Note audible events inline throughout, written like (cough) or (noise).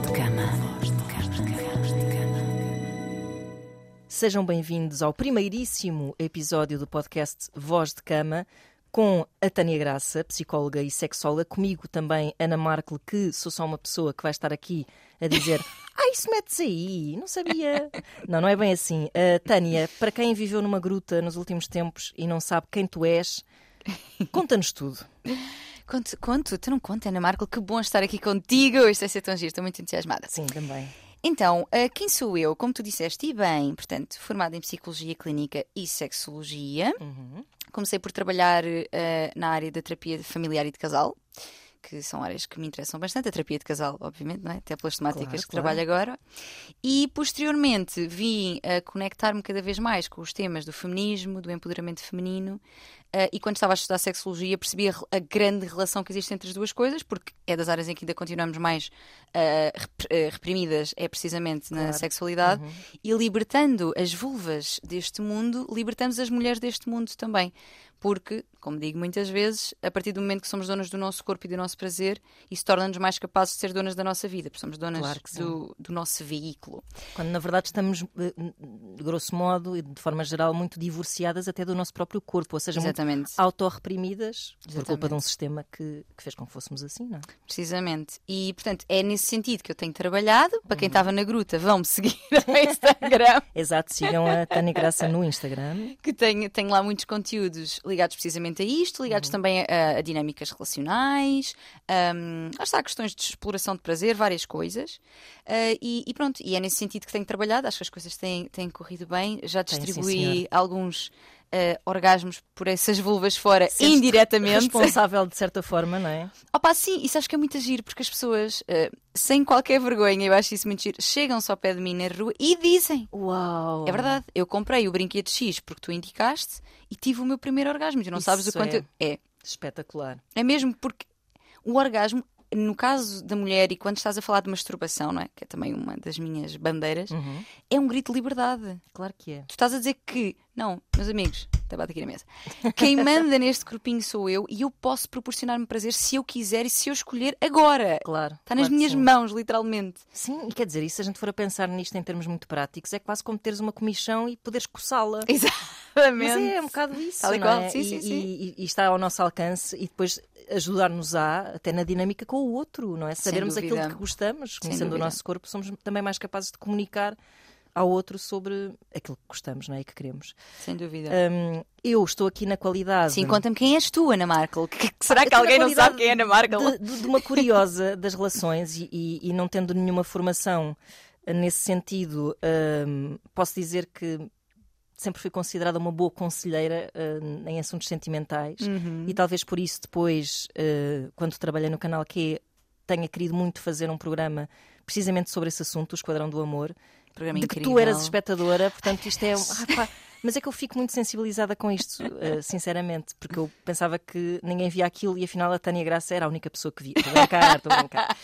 de cama. Voz de cama. Sejam bem-vindos ao primeiríssimo episódio do podcast Voz de Cama com a Tânia Graça, psicóloga e sexóloga, comigo também Ana Markel, que sou só uma pessoa que vai estar aqui a dizer (laughs) Ah, isso metes aí, não sabia. Não, não é bem assim. Uh, Tânia, para quem viveu numa gruta nos últimos tempos e não sabe quem tu és, conta-nos tudo. Conto, conto, tu não conta, Ana Marco, que bom estar aqui contigo. Isto vai ser tão giro, estou muito entusiasmada. Sim, também. Então, uh, quem sou eu? Como tu disseste, e bem, portanto, formada em Psicologia Clínica e Sexologia. Uhum. Comecei por trabalhar uh, na área da terapia familiar e de casal, que são áreas que me interessam bastante. A terapia de casal, obviamente, não é? até pelas temáticas Claro, que claro. trabalho agora. E posteriormente vim a conectar-me cada vez mais com os temas do feminismo, do empoderamento feminino. Uh, e quando estava a estudar sexologia, percebi a, grande relação que existe entre as duas coisas, porque é das áreas em que ainda continuamos mais uh, rep- reprimidas, é precisamente na Claro. sexualidade. E libertando as vulvas deste mundo, libertamos as mulheres deste mundo também. Porque, como digo muitas vezes, a partir do momento que somos donas do nosso corpo e do nosso prazer, isso torna-nos mais capazes de ser donas da nossa vida, porque somos donas Claro do, do nosso veículo. Quando na verdade estamos, eh, de grosso modo e de forma geral, muito divorciadas até do nosso próprio corpo, ou seja, muito Exatamente. autorreprimidas por culpa de um sistema que, que fez com que fôssemos assim, não é? Precisamente. E, portanto, é nesse sentido que eu tenho trabalhado. Para quem estava na gruta, vão-me seguir (laughs) no Instagram. Exato, sigam a Tânia Graça no Instagram. que tenho, tenho lá muitos conteúdos ligados precisamente a isto, ligados também a, a dinâmicas relacionais, um, está, questões de exploração de prazer, várias coisas. Uh, e, e pronto, e é nesse sentido que tenho trabalhado, acho que as coisas têm, têm corrido bem. Já Tem, sim, distribuí senhora. alguns uh, orgasmos por essas vulvas fora Sentes-te indiretamente. Responsável de certa forma, não é? (laughs) Opa, sim, isso acho que é muito giro, porque as pessoas, uh, sem qualquer vergonha, eu acho isso muito giro, chegam-se ao pé de mim na rua e dizem. Uau! É verdade, eu comprei o brinquedo X porque tu indicaste e tive o meu primeiro orgasmo. Tu não Isso sabes o quanto. é. É. Espetacular. É mesmo porque o orgasmo, no caso da mulher, e quando estás a falar de masturbação, não é? Que é também uma das minhas bandeiras, Uhum. é um grito de liberdade. Claro que é. Tu estás a dizer que, não, meus amigos, até bate aqui na mesa, quem manda neste corpinho sou eu e eu posso proporcionar-me prazer se eu quiser e se eu escolher agora. Claro. Está nas claro minhas mãos, literalmente. Sim, e quer dizer, e se a gente for a pensar nisto em termos muito práticos, é quase como teres uma comichão e poderes coçá-la. (laughs) Exatamente. Mas é um bocado isso. Tal e não qual. é? Sim, e, sim, e- sim. e- e está ao nosso alcance e depois ajudar-nos-á até na dinâmica com o outro, não é? Sabermos aquilo de que gostamos, conhecendo o nosso corpo, somos também mais capazes de comunicar ao outro sobre aquilo que gostamos, não é? E que queremos. Sem dúvida. Hum, eu estou aqui na qualidade. Sim, conta-me quem és tu, Ana Markel. Que- que- será que alguém não sabe quem é Ana Markel? De, de- de uma curiosa (laughs) das relações e, e- e não tendo nenhuma formação nesse sentido, hum, posso dizer que sempre fui considerada uma boa conselheira hum, em assuntos sentimentais Uhum. e talvez por isso depois, eh, quando trabalhei no canal Q, tenha querido muito fazer um programa precisamente sobre esse assunto, o Esquadrão do Amor, Programa de que incrível. tu eras espectadora, portanto isto é. Ah, pá, mas é que eu fico muito sensibilizada com isto, (laughs) eh, sinceramente, porque eu pensava que ninguém via aquilo e afinal a Tânia Graça era a única pessoa que via. Estou a brincar, estou a brincar.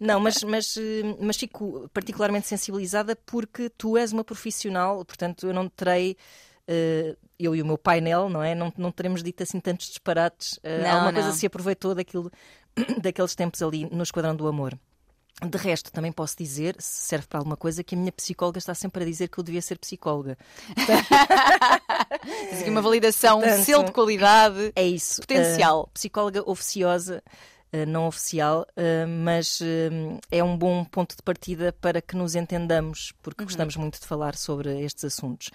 Não, mas, mas, eh, mas fico particularmente sensibilizada porque tu és uma profissional, portanto eu não terei. eh, eu e o meu painel, não é? Não, não teremos dito assim tantos disparates. Eh, Não, alguma coisa não. se aproveitou daquilo, (clears throat) daqueles tempos ali no Esquadrão do Amor. De resto, também posso dizer, se serve para alguma coisa, que a minha psicóloga está sempre a dizer que eu devia ser psicóloga. (laughs) Tens aqui uma validação, um Portanto, selo de qualidade. É isso. Potencial. Uh, psicóloga oficiosa, uh, não oficial, uh, mas uh, é um bom ponto de partida para que nos entendamos, porque gostamos muito de falar sobre estes assuntos.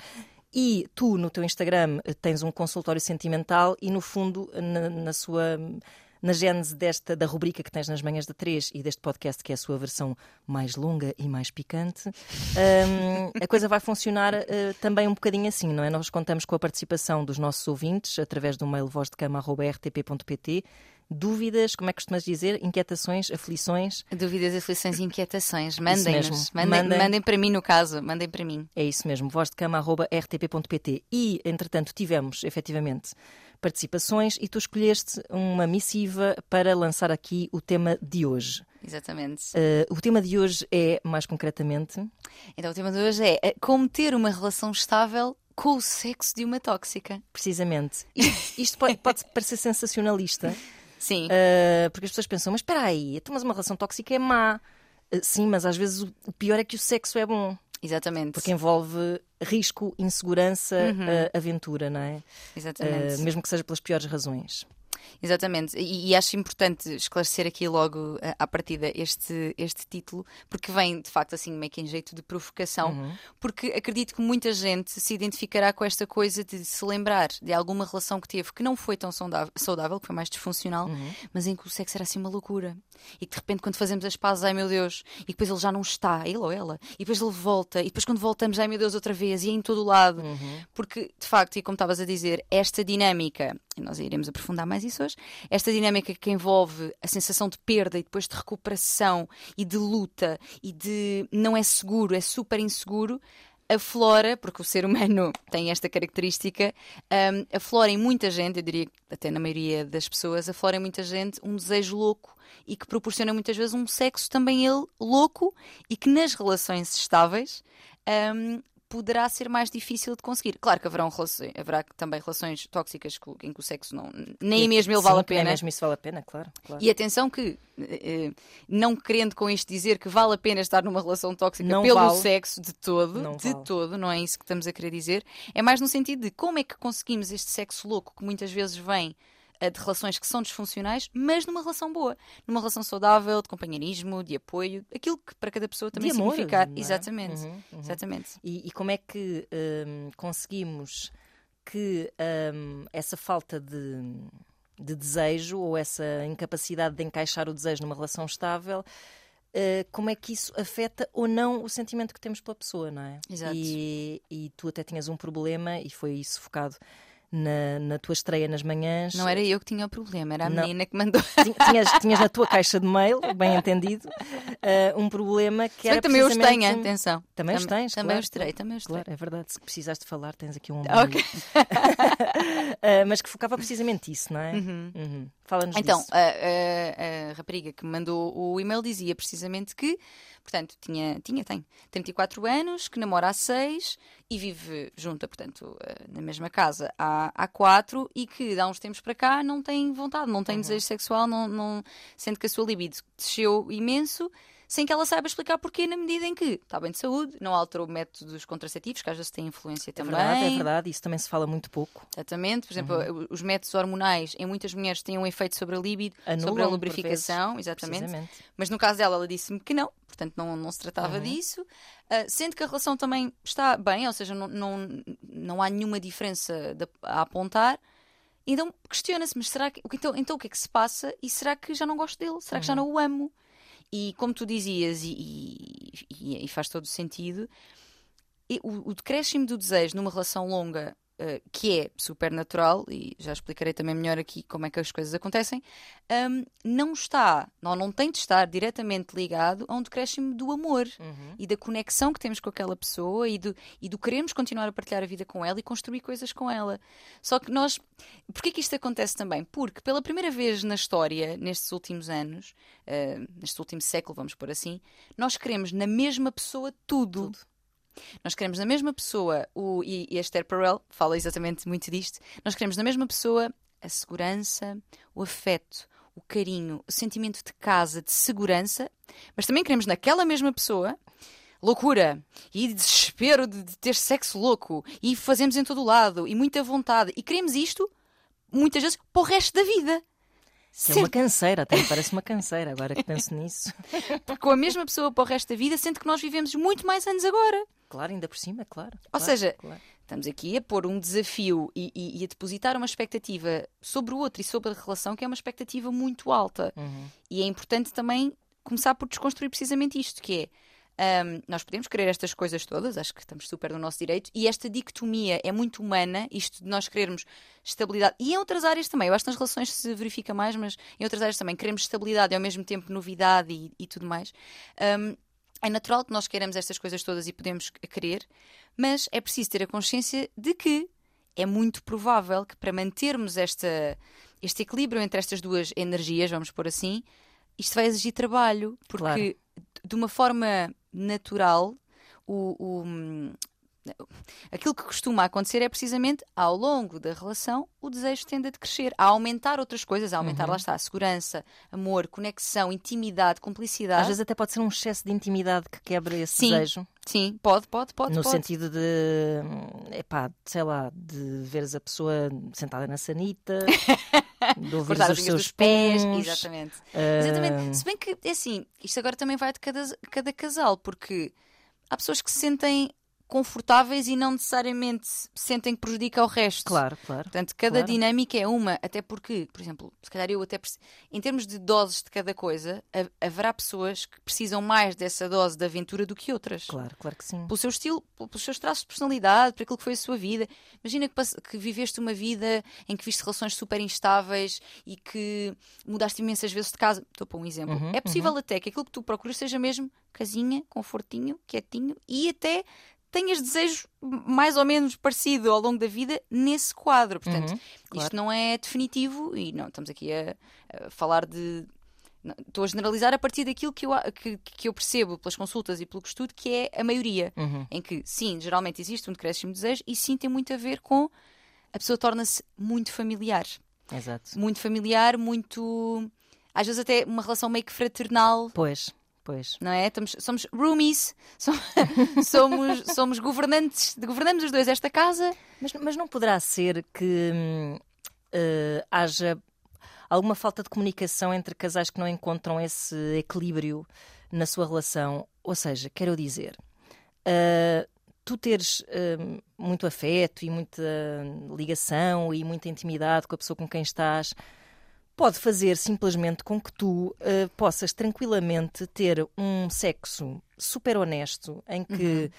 E tu, no teu Instagram, tens um consultório sentimental e, no fundo, na, na sua. Na gênese desta, da rubrica que tens nas manhãs da 3 e deste podcast, que é a sua versão mais longa e mais picante, hum, a coisa vai funcionar eh, também um bocadinho assim, não é? Nós contamos com a participação dos nossos ouvintes através do mail vozdecama.rtp.pt. Dúvidas, como é que costumas dizer? Inquietações, aflições? Dúvidas, aflições e inquietações. Mandem-nos. Mandem, Mandem. mandem para mim, no caso. Mandem para mim. É isso mesmo, vozdecama.rtp.pt. E, entretanto, tivemos, efetivamente, participações e tu escolheste uma missiva para lançar aqui o tema de hoje. Exatamente. Eh, o tema de hoje é, mais concretamente, Então o tema de hoje é eh, como ter uma relação estável com o sexo de uma tóxica. precisamente. Isto, isto pode, pode parecer sensacionalista, (laughs) Sim. eh, porque as pessoas pensam, mas espera aí, então, mas uma relação tóxica é má. Uh, sim, mas às vezes o pior é que o sexo é bom. Exatamente. Porque envolve risco, insegurança, Uhum. uh, aventura, não é? Exatamente. Uh, mesmo que seja pelas piores razões. Exatamente, e, e acho importante esclarecer aqui logo eh, à partida este, este título, porque vem de facto assim meio que em jeito de provocação, Uhum. porque acredito que muita gente se identificará com esta coisa de se lembrar de alguma relação que teve que não foi tão saudável, saudável que foi mais disfuncional, Uhum. mas em que o sexo era assim uma loucura. E que de repente quando fazemos as pazes, ai meu Deus, e depois ele já não está, ele ou ela, e depois ele volta, e depois quando voltamos, ai meu Deus, outra vez, e é em todo o lado. Uhum. Porque, de facto, e como estavas a dizer, esta dinâmica, e nós iremos aprofundar mais isso esta dinâmica que envolve a sensação de perda e depois de recuperação e de luta e de não é seguro, é super inseguro, aflora, porque o ser humano (laughs) tem esta característica, hum, aflora em muita gente, eu diria até na maioria das pessoas, aflora em muita gente um desejo louco e que proporciona muitas vezes um sexo também ele louco e que nas relações estáveis hum, poderá ser mais difícil de conseguir. Claro que haverão relações, haverá também relações tóxicas em que o sexo não, nem mesmo ele Sim, vale a que nem pena. mesmo isso vale a pena, claro. claro. E atenção que, eh, eh, não querendo com isto dizer que vale a pena estar numa relação tóxica Não pelo vale. sexo de todo, Não de vale. todo, não é isso que estamos a querer dizer. É mais no sentido de como é que conseguimos este sexo louco que muitas vezes vem de relações que são disfuncionais, mas numa relação boa, numa relação saudável, de companheirismo, de apoio, aquilo que para cada pessoa também De amor, significar. é? Exatamente. Uhum, uhum. Exatamente. E, e como é que hum, conseguimos que hum, essa falta de, de desejo ou essa incapacidade de encaixar o desejo numa relação estável, eh, como é que isso afeta ou não o sentimento que temos pela pessoa, não é? Exato. E, e tu até tinhas um problema e foi isso focado na, na tua estreia nas manhãs. Não era eu que tinha o problema, era a Não. menina que mandou. Ti- Tinhas, tinhas na tua caixa de mail, bem entendido, eh, um problema que era que também os precisamente tenho, um- atenção. Também os tens, Também claro, os terei, também os terei. Claro, é verdade. Se precisares de falar, tens aqui um. Ok. (laughs) Ah, mas que focava precisamente isso, não é? Uhum. Fala-nos Então, disso. a, a- a rapariga que me mandou o e-mail dizia precisamente que, portanto, tinha, tinha, tem 34 anos, que namora há 6 e vive junta, portanto, eh, na mesma casa há, há 4 e que, há uns tempos para cá, não tem vontade, não tem desejo sexual, não, não sente que a sua libido desceu imenso. Sem que ela saiba explicar porquê, na medida em que está bem de saúde, não alterou métodos contraceptivos, que às vezes têm influência É também. verdade, é verdade. Isso também se fala muito pouco. Exatamente, por exemplo, Uhum. os métodos hormonais em muitas mulheres têm um efeito sobre a libido, Anulam, sobre a lubrificação, exatamente. Precisamente. Mas no caso dela, ela disse-me que não, portanto não, não se tratava Uhum. disso. Ah, sendo que a relação também está bem, ou seja, não, não, não há nenhuma diferença de- a apontar. Então questiona-se, mas será que então, então o que é que se passa? E será que já não gosto dele? Será que já não o amo? E como tu dizias, e, e- e- faz todo sentido, o, o decréscimo do desejo numa relação longa, eh, que é super natural, e já explicarei também melhor aqui como é que as coisas acontecem, hum, não está, não, não tem de estar diretamente ligado a um decréscimo do amor Uhum. e da conexão que temos com aquela pessoa e do, e do queremos continuar a partilhar a vida com ela e construir coisas com ela. Só que nós. Porquê que isto acontece também? Porque pela primeira vez na história, nestes últimos anos, eh, neste último século, vamos pôr assim, nós queremos na mesma pessoa tudo. Tudo. Nós queremos na mesma pessoa, o, e, e a Esther Perel fala exatamente muito disto, nós queremos na mesma pessoa a segurança, o afeto, o carinho, o sentimento de casa, de segurança, mas também queremos naquela mesma pessoa loucura e desespero de, de ter sexo louco e fazemos em todo o lado e muita vontade e queremos isto muitas vezes para o resto da vida. É uma canseira, até me parece uma canseira, agora que penso nisso. (laughs) Sempre com a mesma pessoa para o resto da vida, sendo que nós vivemos muito mais anos agora. Claro, ainda por cima, claro. Ou claro, seja, claro. Estamos aqui a pôr um desafio e, e- e a depositar uma expectativa sobre o outro e sobre a relação que é uma expectativa muito alta. Uhum. E é importante também começar por desconstruir precisamente isto, que é hum, nós podemos querer estas coisas todas, acho que estamos super no nosso direito, e esta dicotomia é muito humana, isto de nós querermos estabilidade, e em outras áreas também, eu acho que nas relações se verifica mais, mas em outras áreas também queremos estabilidade e ao mesmo tempo novidade e, e tudo mais. Hum, é natural que nós queiramos estas coisas todas e podemos querer, mas é preciso ter a consciência de que é muito provável que para mantermos esta, este equilíbrio entre estas duas energias, vamos pôr assim, isto vai exigir trabalho, porque Claro. de uma forma natural o, o, aquilo que costuma acontecer é precisamente ao longo da relação o desejo tende a crescer, a aumentar outras coisas, a aumentar, lá está, a segurança, amor, conexão, intimidade, cumplicidade. Às vezes até pode ser um excesso de intimidade que quebra esse Sim. desejo. Sim, pode, pode, pode. No pode. sentido de, epá, sei lá, de veres a pessoa sentada na sanita, (laughs) (laughs) de cortar os seus dos pés, exatamente. ah, Exatamente. Se bem que, é assim, isto agora também vai de cada, cada casal, porque há pessoas que se sentem confortáveis e não necessariamente sentem que prejudica o resto. Claro, claro. Portanto, cada Claro. dinâmica é uma, até porque, por exemplo, se calhar eu até em termos de doses de cada coisa, ha- haverá pessoas que precisam mais dessa dose de aventura do que outras. Claro, claro que sim. Pelo seu estilo, pel- pelos seus traços de personalidade, por aquilo que foi a sua vida. Imagina que, que viveste uma vida em que viste relações super instáveis e que mudaste imensas vezes de casa. Estou a pôr um exemplo. Uhum, é possível até que aquilo que tu procuras seja mesmo casinha, confortinho, quietinho e até tenhas desejos mais ou menos parecido ao longo da vida nesse quadro. Portanto, Uhum, claro. isto não é definitivo e não estamos aqui a, a falar de. não, Estou a generalizar a partir daquilo que eu, que, que eu percebo pelas consultas e pelo que estudo, que é a maioria. Uhum. Em que, sim, geralmente existe um decréscimo de desejo e sim tem muito a ver com a pessoa torna-se muito familiar. Exato. Muito familiar, muito. Às vezes até uma relação meio que fraternal, Pois, pois. não é? Estamos, somos roomies, (laughs) som- somos, somos governantes, governamos os dois esta casa. Mas, mas não poderá ser que eh, haja alguma falta de comunicação entre casais que não encontram esse equilíbrio na sua relação? Ou seja, quero dizer, eh, tu teres hum, muito afeto e muita ligação e muita intimidade com a pessoa com quem estás. Pode fazer simplesmente com que tu eh, possas tranquilamente ter um sexo super honesto em que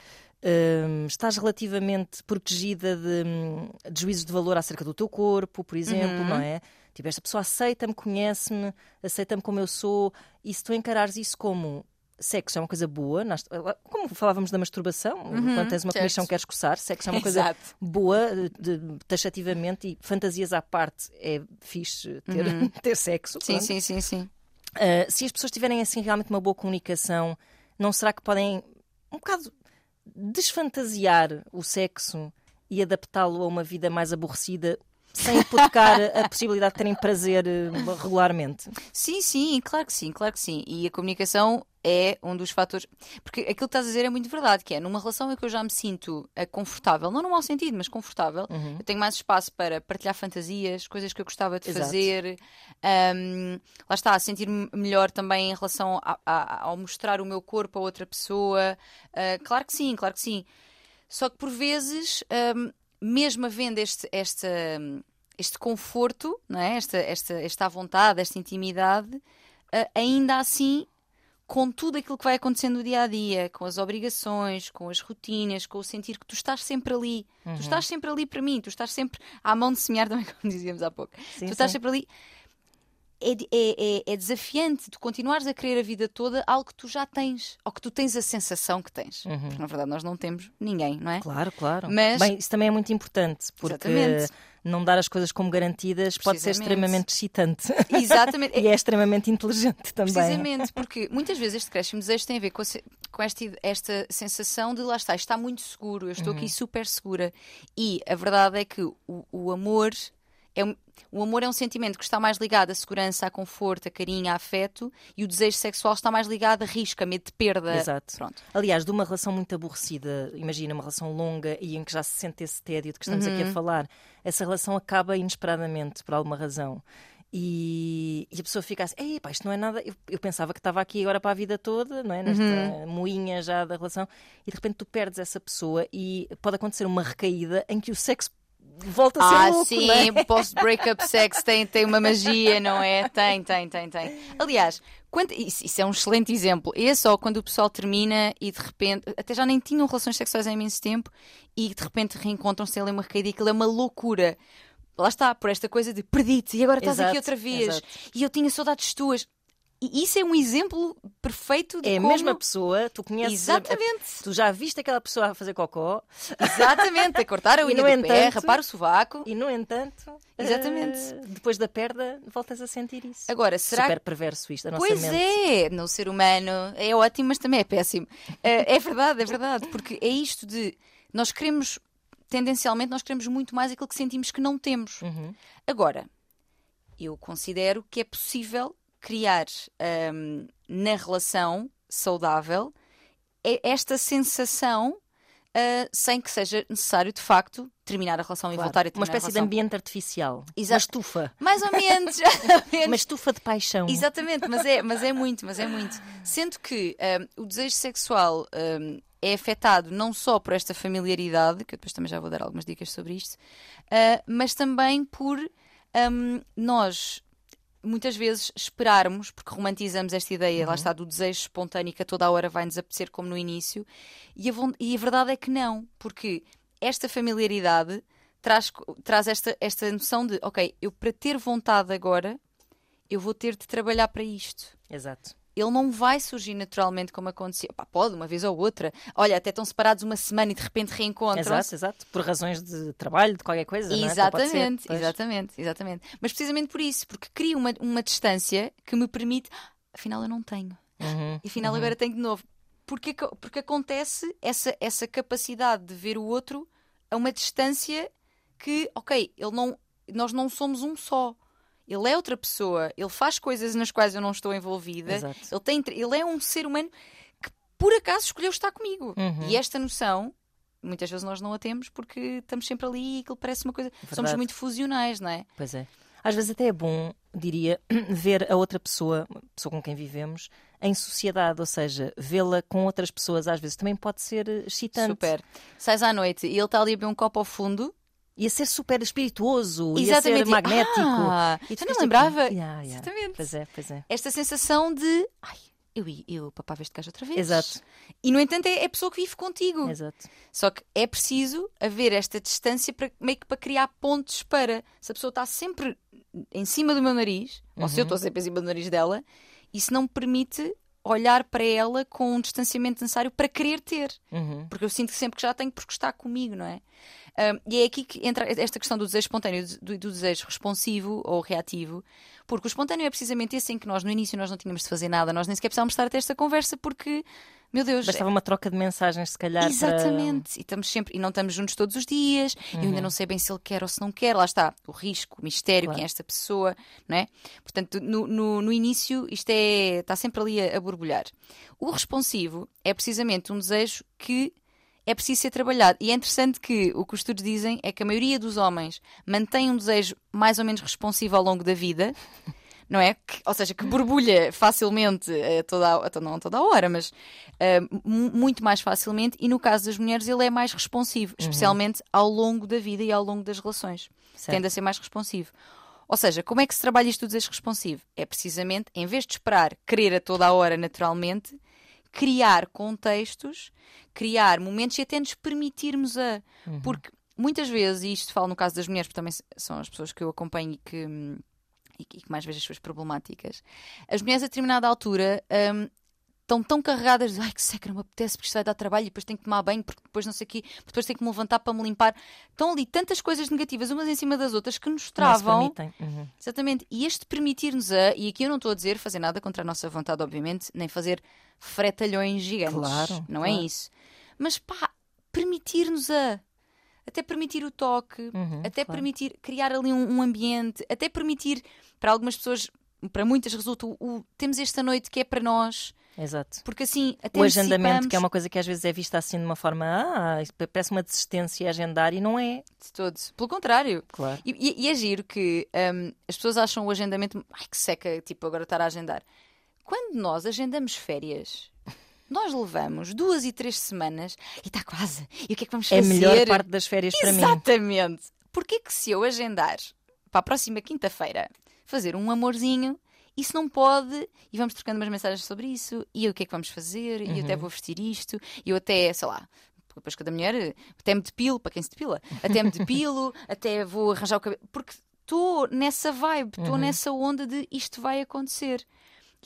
hum, estás relativamente protegida de, hum, de juízos de valor acerca do teu corpo, por exemplo, não é? Tipo, esta pessoa aceita-me, conhece-me, aceita-me como eu sou, e se tu encarares isso como sexo é uma coisa boa, nós- como falávamos da masturbação, quando tens uma certo. comissão queres coçar, sexo é uma coisa Exato. boa, de- de- taxativamente, e fantasias à parte, é fixe ter, (laughs) ter sexo. Sim, sim, sim, sim. Uh, se as pessoas tiverem assim realmente uma boa comunicação, não será que podem um bocado desfantasiar o sexo e adaptá-lo a uma vida mais aborrecida sem hipotecar a possibilidade de terem prazer uh, regularmente? Sim, sim, claro que sim, claro que sim. E a comunicação é um dos fatores. Porque aquilo que estás a dizer é muito verdade, que é numa relação em que eu já me sinto eh, confortável, não no mau sentido, mas confortável, Uhum. eu tenho mais espaço para partilhar fantasias, coisas que eu gostava de Exato. fazer. ahm, lá está, sentir-me melhor também em relação a- a- ao mostrar o meu corpo a outra pessoa. Ah, claro que sim, claro que sim. Só que por vezes, ahm, mesmo havendo este, esta, este conforto, não é? esta, esta, esta vontade, esta intimidade, ah, ainda assim, com tudo aquilo que vai acontecendo no dia a dia, com as obrigações, com as rotinas, com o sentir que tu estás sempre ali, tu estás sempre ali para mim, tu estás sempre à mão de semear também, (laughs) como dizíamos há pouco. Sim, tu estás sim. sempre ali. É, de- é, é, é desafiante tu continuares a querer a vida toda algo que tu já tens, ou que tu tens a sensação que tens. Porque na verdade nós não temos ninguém, não é? Claro, claro. Mas- Bem, isso também é muito importante, porque Exatamente. não dar as coisas como garantidas pode ser extremamente excitante. Exatamente. (laughs) e é extremamente inteligente também. Precisamente, porque muitas vezes este crescimento de desejo tem a ver com, a com esta, esta sensação de lá está, está muito seguro, eu estou Uhum. aqui super segura. E a verdade é que o, o amor é um, o amor é um sentimento que está mais ligado à segurança, a conforto, a carinho, a afeto, e o desejo sexual está mais ligado a risco, a medo de perda. Exato. Pronto. Aliás, de uma relação muito aborrecida, imagina uma relação longa e em que já se sente esse tédio de que estamos aqui a falar, essa relação acaba inesperadamente, por alguma razão. E, e a pessoa fica assim, Ei, pá, isto não é nada. Eu, eu pensava que estava aqui agora para a vida toda, não é? Nesta moinha já da relação, e de repente tu perdes essa pessoa e pode acontecer uma recaída em que o sexo volta a ser Ah, louco, sim, é? post-breakup sex tem, tem uma magia, não é? Tem, tem, tem, tem. Aliás, quando- isso, isso é um excelente exemplo. Esse só quando o pessoal termina e de repente, até já nem tinham relações sexuais há imenso tempo e de repente reencontram-se ali uma recaída e aquilo é uma loucura. Lá está, por esta coisa de perdi-te e agora estás Exato, aqui outra vez exato. e eu tinha saudades tuas. E isso é um exemplo perfeito de É a como... mesma pessoa, tu conheces. a- a- Exatamente. tu já viste aquela pessoa a fazer cocó Exatamente, a cortar a unha do pé, entanto- rapar o sovaco. e, no entanto, Exatamente. eh, depois da perda, voltas a sentir isso. Agora, será Super perverso isto, a nossa Pois mente. é, no ser humano é ótimo, mas também é péssimo. Eh, é verdade, é verdade, porque é isto de nós queremos, tendencialmente, nós queremos muito mais aquilo que sentimos que não temos. Uhum. Agora, eu considero que é possível criar ahm, na relação saudável e- esta sensação ah, sem que seja necessário, de facto, terminar a relação e Claro. voltar a Uma terminar espécie a de ambiente artificial. Exato. Uma estufa. (laughs) Mais ou menos. Uma estufa de paixão. Exatamente, mas é, mas é muito, mas é muito. Sendo que ahm, o desejo sexual ahm, é afetado não só por esta familiaridade, que eu depois também já vou dar algumas dicas sobre isto, ah, mas também por ahm, nós muitas vezes esperarmos, porque romantizamos esta ideia, lá está, do desejo espontâneo que a toda a hora vai nos apetecer como no início, e a, e a verdade é que não, porque esta familiaridade traz, traz esta, esta noção de, ok, eu para ter vontade agora, eu vou ter de trabalhar para isto. Exato. Ele não vai surgir naturalmente como acontecia. Pá, pode, uma vez ou outra. Olha, até estão separados uma semana e de repente reencontram-se. Exato, exato. Por razões de trabalho, de qualquer coisa. é? Até pode ser. Exatamente, exatamente, exatamente. Mas precisamente por isso, porque cria uma, uma distância que me permite, "Ah, afinal eu não tenho, Uhum. e afinal agora tenho de novo. Porque, porque acontece essa, essa capacidade de ver o outro a uma distância que, ok, ele não, nós não somos um só. Ele é outra pessoa, ele faz coisas nas quais eu não estou envolvida, Exato. ele, tem, ele é um ser humano que por acaso escolheu estar comigo. Uhum. E esta noção, muitas vezes nós não a temos porque estamos sempre ali e aquilo parece uma coisa. Somos Verdade. muito fusionais, não é? Pois é. Às vezes até é bom, diria, (clears throat) ver a outra pessoa, a pessoa com quem vivemos, em sociedade, ou seja, vê-la com outras pessoas às vezes também pode ser excitante. Super. Sais à noite e ele está ali a beber um copo ao fundo. Ia ser super espirituoso, ia Exatamente. ser magnético. Ah, E tu eu não ficas lembrava. tipo, "Yeah, yeah." Exatamente. Pois é, pois é. Esta sensação de. Ai, eu, eu papava este gajo outra vez. Exato. E no entanto é é a pessoa que vive contigo. Exato. Só que é preciso haver esta distância para, meio que para criar pontos para. Se a pessoa está sempre em cima do meu nariz, ou se eu estou sempre em cima do nariz dela, isso não me permite olhar para ela com um distanciamento necessário para querer ter. Uhum. Porque eu sinto que sempre que já tenho, porque está comigo, não é? Ahm, e é aqui que entra esta questão do desejo espontâneo, do, do desejo responsivo ou reativo, porque o espontâneo é precisamente esse em que nós no início nós não tínhamos de fazer nada, nós nem sequer precisávamos estar até esta conversa, porque, meu Deus, Bastava uma troca de mensagens, se calhar. Exatamente, e estamos sempre, e não estamos juntos todos os dias, eu Uhum. ainda não sei bem se ele quer ou se não quer, lá está, o risco, o mistério, Claro. quem é esta pessoa, não é? Portanto, no, no, no início isto é, está sempre ali a, a borbulhar. O responsivo é precisamente um desejo que é preciso ser trabalhado. E é interessante que o que os estudos dizem é que a maioria dos homens mantém um desejo mais ou menos responsivo ao longo da vida. Não é? Que- ou seja, que borbulha facilmente, eh, toda a, então não toda a hora, mas mu- muito mais facilmente. E no caso das mulheres, ele é mais responsivo, especialmente ao longo da vida e ao longo das relações. Certo. Tende a ser mais responsivo. Ou seja, como é que se trabalha isto do desejo responsivo? É precisamente, em vez de esperar querer a toda a hora naturalmente, criar contextos, criar momentos e até nos permitirmos a. Porque muitas vezes, e isto falo no caso das mulheres, porque também são as pessoas que eu acompanho e que, hum, e que e que mais vejo as suas problemáticas, as mulheres a determinada altura. hum, Estão tão carregadas de ai que seca, não me apetece porque isto vai dar trabalho e depois tenho que tomar banho, porque depois não sei o quê, depois tenho que me levantar para me limpar. Estão ali tantas coisas negativas umas em cima das outras que nos travam. Uhum. Exatamente. E este permitir-nos a, e aqui eu não estou a dizer fazer nada contra a nossa vontade, obviamente, nem fazer fretalhões gigantes. Claro, Não claro. é isso. Mas pá, permitir-nos a. Até permitir o toque, Uhum, até claro. permitir criar ali um, um ambiente, até permitir, para algumas pessoas, para muitas resulta, o, o- temos esta noite que é para nós, Exato. porque assim, até O agendamento, que é uma coisa que às vezes é vista assim de uma forma, ah, parece uma desistência a agendar e não é. de todos. Pelo contrário, Claro. E, e- e é giro que hum, as pessoas acham o agendamento. Ai, que seca, tipo, agora estar a agendar. Quando nós agendamos férias, (laughs) nós levamos duas e três semanas e está quase. E o que é que vamos É a fazer? melhor parte das férias para mim. Exatamente. Porquê que se eu agendar para a próxima quinta-feira fazer um amorzinho, isso não pode, e vamos trocando umas mensagens sobre isso, e o que é que vamos fazer, e eu Uhum. até vou vestir isto, e eu até, sei lá, depois cada mulher, até me depilo, para quem se depila, até me depilo, (laughs) até vou arranjar o cabelo, porque estou nessa vibe, estou Uhum. nessa onda de isto vai acontecer.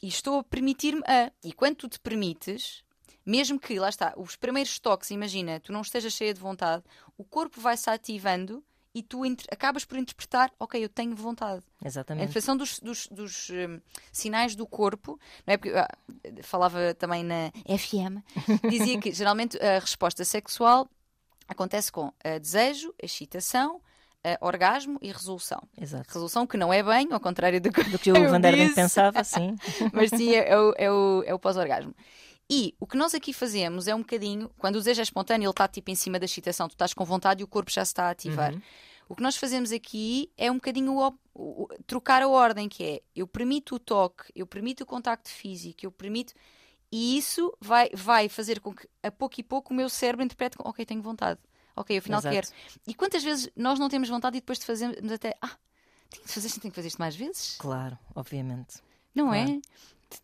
E estou a permitir-me a. E quando tu te permites, mesmo que, lá está, os primeiros toques, imagina, tu não estejas cheia de vontade, o corpo vai-se ativando e tu acabas por interpretar, ok, eu tenho vontade. A Exatamente. interpretação dos, dos- dos, hum, sinais do corpo, não é? Porque ah, falava também na FM, (laughs) dizia que geralmente a resposta sexual acontece com ah, desejo, excitação, ah, orgasmo e resolução. Exato. Resolução que não é bem, ao contrário do que, Do que o (laughs) eu Van der Ven disse, pensava, sim. (laughs) mas sim é, é o, é o, é o pós-orgasmo. E o que nós aqui fazemos é um bocadinho, quando o desejo é espontâneo, ele está tipo em cima da excitação, tu estás com vontade e o corpo já se está a ativar. Uhum. O que nós fazemos aqui é um bocadinho o o- o- trocar a ordem, que é eu permito o toque, eu permito o contacto físico, eu permito. E isso vai, vai fazer com que a pouco e pouco o meu cérebro interprete como, ok, tenho vontade. Ok, afinal Exato. quero. E quantas vezes nós não temos vontade e depois de fazemos até, ah, tenho de fazer isto, tenho que fazer isto mais vezes? Claro, obviamente. Não Claro. é?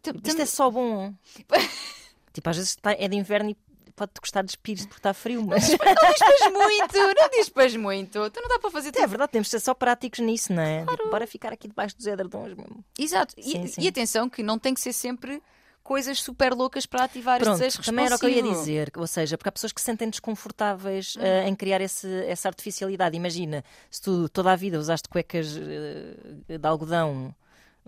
T- tam- Isto é só bom. (laughs) tipo, às vezes está- é de inverno e pode-te gostar de espírito porque está frio, mas Não dispas muito, não dispas muito. Tu não dá para fazer é tudo. verdade, temos de ser só práticos nisso, não é? Tipo, bora ficar aqui debaixo dos edredons mesmo. Exato. E, Sim, sim. e atenção que não tem que ser sempre coisas super loucas para ativar Pronto, esse desejo também era o que eu ia dizer. Ou seja, porque há pessoas que se sentem desconfortáveis eh, em criar esse- essa artificialidade. Imagina, se tu toda a vida usaste cuecas eh, de algodão